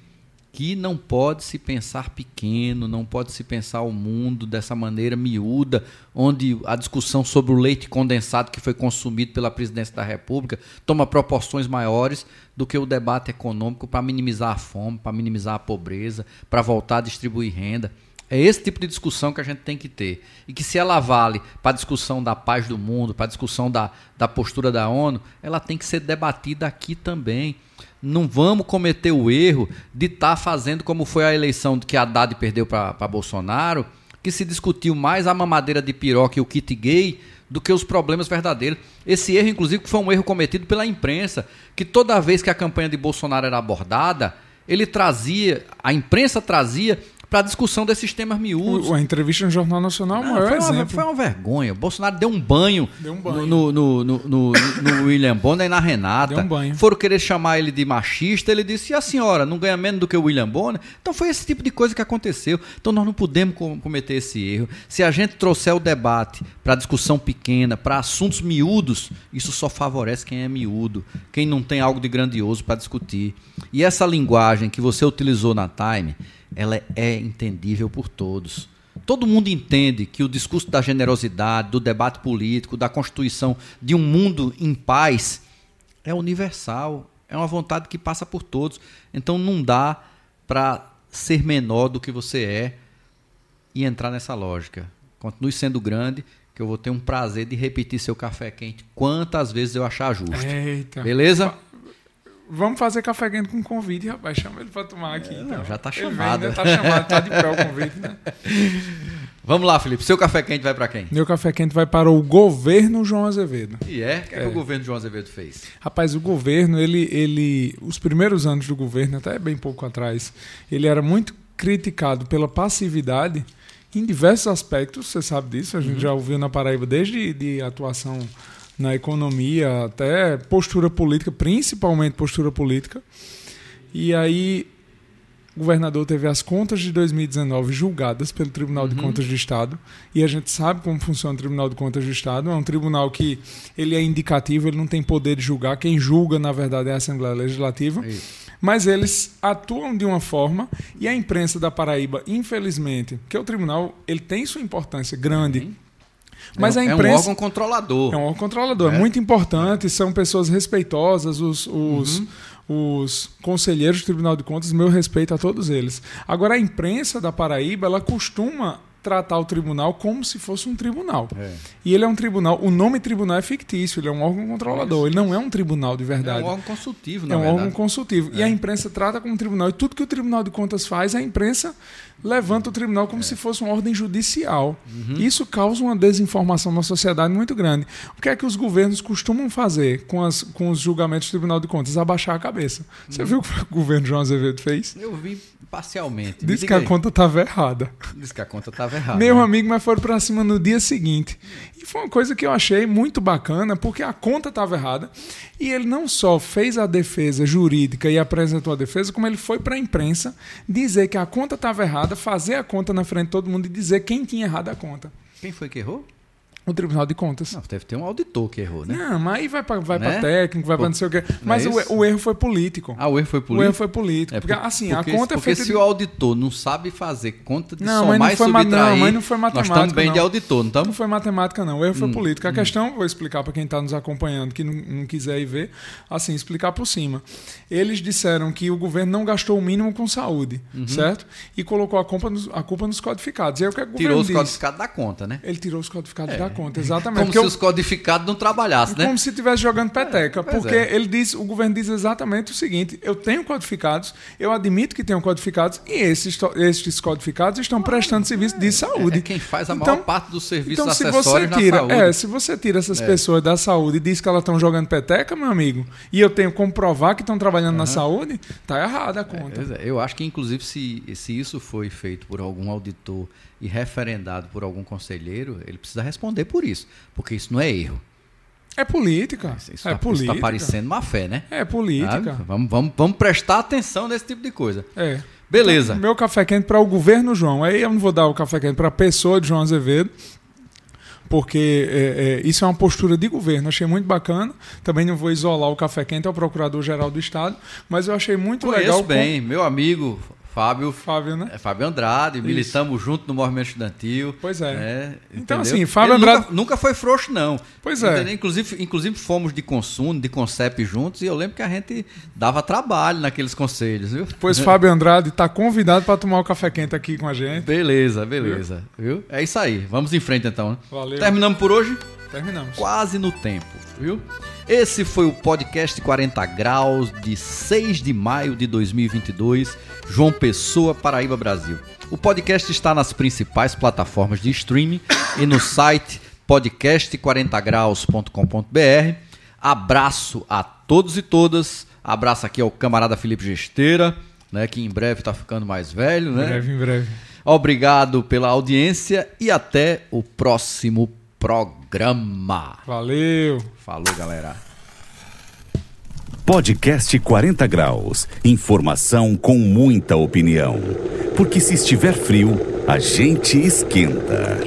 que não pode se pensar pequeno, não pode se pensar o mundo dessa maneira miúda, onde a discussão sobre o leite condensado que foi consumido pela presidência da República toma proporções maiores do que o debate econômico para minimizar a fome, para minimizar a pobreza, para voltar a distribuir renda. É esse tipo de discussão que a gente tem que ter. E que se ela vale para a discussão da paz do mundo, para a discussão da, da postura da ONU, ela tem que ser debatida aqui também. Não vamos cometer o erro de estar tá fazendo como foi a eleição que Haddad perdeu para Bolsonaro, que se discutiu mais a mamadeira de piroca e o kit gay do que os problemas verdadeiros. Esse erro, inclusive, foi um erro cometido pela imprensa, que toda vez que a campanha de Bolsonaro era abordada, ele trazia, a imprensa trazia para a discussão desses temas miúdos. A entrevista no Jornal Nacional é o maior foi exemplo. Uma, foi uma vergonha. O Bolsonaro deu um banho, deu um banho. No, no, no, no, no William Bonner e na Renata. Deu um banho. Foram querer chamar ele de machista. Ele disse: e a senhora não ganha menos do que o William Bonner? Então foi esse tipo de coisa que aconteceu. Então nós não podemos cometer esse erro. Se a gente trouxer o debate para discussão pequena, para assuntos miúdos, isso só favorece quem é miúdo, quem não tem algo de grandioso para discutir. E essa linguagem que você utilizou na Time ela é entendível por todos. Todo mundo entende que o discurso da generosidade, do debate político, da constituição de um mundo em paz é universal, é uma vontade que passa por todos. Então não dá para ser menor do que você é e entrar nessa lógica. Continue sendo grande, que eu vou ter um prazer de repetir seu café quente quantas vezes eu achar justo. Eita. Beleza? Vamos fazer café quente com convite, rapaz. Chama ele para tomar aqui. É, então. Já está chamado. Vem, né? Tá chamado, tá de pé o convite, né? (laughs) Vamos lá, Felipe. Seu café quente vai para quem? Meu café quente vai para o governo João Azevedo. E é? O que, é. que o governo João Azevedo fez? Rapaz, o governo, ele, ele. Os primeiros anos do governo, até bem pouco atrás, ele era muito criticado pela passividade em diversos aspectos, você sabe disso, a gente uhum. já ouviu na Paraíba desde de atuação na economia, até postura política, principalmente postura política. E aí o governador teve as contas de 2019 julgadas pelo Tribunal uhum. de Contas do Estado, e a gente sabe como funciona o Tribunal de Contas do Estado, é um tribunal que ele é indicativo, ele não tem poder de julgar, quem julga na verdade é a Assembleia Legislativa. Isso. Mas eles atuam de uma forma e a imprensa da Paraíba, infelizmente, que o tribunal ele tem sua importância grande, uhum mas é, a imprensa. É um órgão controlador. É um órgão controlador. É, é muito importante, são pessoas respeitosas, os, os, uhum. os conselheiros do Tribunal de Contas, meu respeito a todos eles. Agora, a imprensa da Paraíba, ela costuma tratar o tribunal como se fosse um tribunal. É. E ele é um tribunal, o nome tribunal é fictício, ele é um órgão controlador, ele não é um tribunal de verdade. É um órgão consultivo, na É um verdade. órgão consultivo. É. E a imprensa trata como um tribunal. E tudo que o Tribunal de Contas faz, a imprensa levanta o tribunal como é. se fosse uma ordem judicial. Uhum. Isso causa uma desinformação na sociedade muito grande. O que é que os governos costumam fazer com, as, com os julgamentos do Tribunal de Contas? Abaixar a cabeça. Você uhum. viu o que o governo João Azevedo fez? Eu vi parcialmente. Disse que a conta estava errada. Disse que a conta estava errada. Meu né? amigo, mas foram para cima no dia seguinte. E foi uma coisa que eu achei muito bacana, porque a conta estava errada. E ele não só fez a defesa jurídica e apresentou a defesa, como ele foi para a imprensa dizer que a conta estava errada, fazer a conta na frente de todo mundo e dizer quem tinha errado a conta. Quem foi que errou? O Tribunal de Contas. Não, deve ter um auditor que errou, né? Não, mas aí vai para vai né? técnico, vai para não sei o quê. Mas é o, o, erro foi político. Ah, o erro foi político? O erro foi político. É, porque, assim, porque, a conta é porque é feita... se o auditor não sabe fazer conta de não, somar mas não foi, subtrair, não, mas não foi matemática, nós estamos bem não. de auditor, não estamos? Não foi matemática, não. O erro foi hum, político. A hum. questão, vou explicar para quem está nos acompanhando, que não, não, quiser ir ver, assim, explicar por cima. Eles disseram que o governo não gastou o mínimo com saúde, uhum. certo? E colocou a culpa, nos, a culpa nos codificados. E aí, o que, é o tirou os diz? codificados da conta, né? Ele tirou os codificados é. da conta, exatamente. Como se os codificados não trabalhasse, né? Como se estivesse jogando peteca. É, porque é. ele diz, o governo diz exatamente o seguinte: eu tenho codificados, eu admito que tenho codificados, e esses, esses codificados estão prestando serviço de saúde. É, quem faz a então, maior parte dos serviços então, se você tira, saúde. É, se você tira essas é. pessoas da saúde e diz que elas estão jogando peteca, meu amigo, e eu tenho como provar que estão trabalhando uhum. na saúde, tá errada a conta. É, eu acho que, inclusive, se, se isso foi feito por algum auditor e referendado por algum conselheiro, ele precisa responder por isso, porque isso não é erro. É política. Isso, isso é tá, política. está parecendo má fé, né? É política. Vamos, vamos, vamos prestar atenção nesse tipo de coisa. É. Beleza. Então, meu café quente para o governo João. Aí eu não vou dar o café quente para a pessoa de João Azevedo, porque é, é, isso é uma postura de governo. Achei muito bacana. Também não vou isolar o café quente ao procurador-geral do Estado, mas eu achei muito Conheço legal. bem, com... meu amigo Fábio, Fábio, né? É, Fábio Andrade, Isso. militamos junto no movimento estudantil. Pois é. Né? Então, assim, Fábio Ele Andrade. Nunca, nunca, foi frouxo, não. Pois é. Inclusive, inclusive fomos de consumo, de Concep juntos, e eu lembro que a gente dava trabalho naqueles conselhos, viu? Pois (laughs) Fábio Andrade está convidado para tomar o café quente aqui com a gente. Beleza, beleza. Viu? viu? É isso aí. Vamos em frente então. Né? Valeu. Terminamos por hoje? Terminamos. Quase no tempo, viu? Esse foi o podcast 40 Graus de 6 de maio de 2022, João Pessoa, Paraíba, Brasil. O podcast está nas principais plataformas de streaming e no site podcast40graus.com.br. Abraço a todos e todas. Abraço aqui ao camarada Felipe Gesteira, né, que em breve está ficando mais velho, né? Em breve, em breve. Obrigado pela audiência e até o próximo programa. Valeu. Falou, galera. Podcast 40 graus. Informação com muita opinião. Porque se estiver frio, a gente esquenta.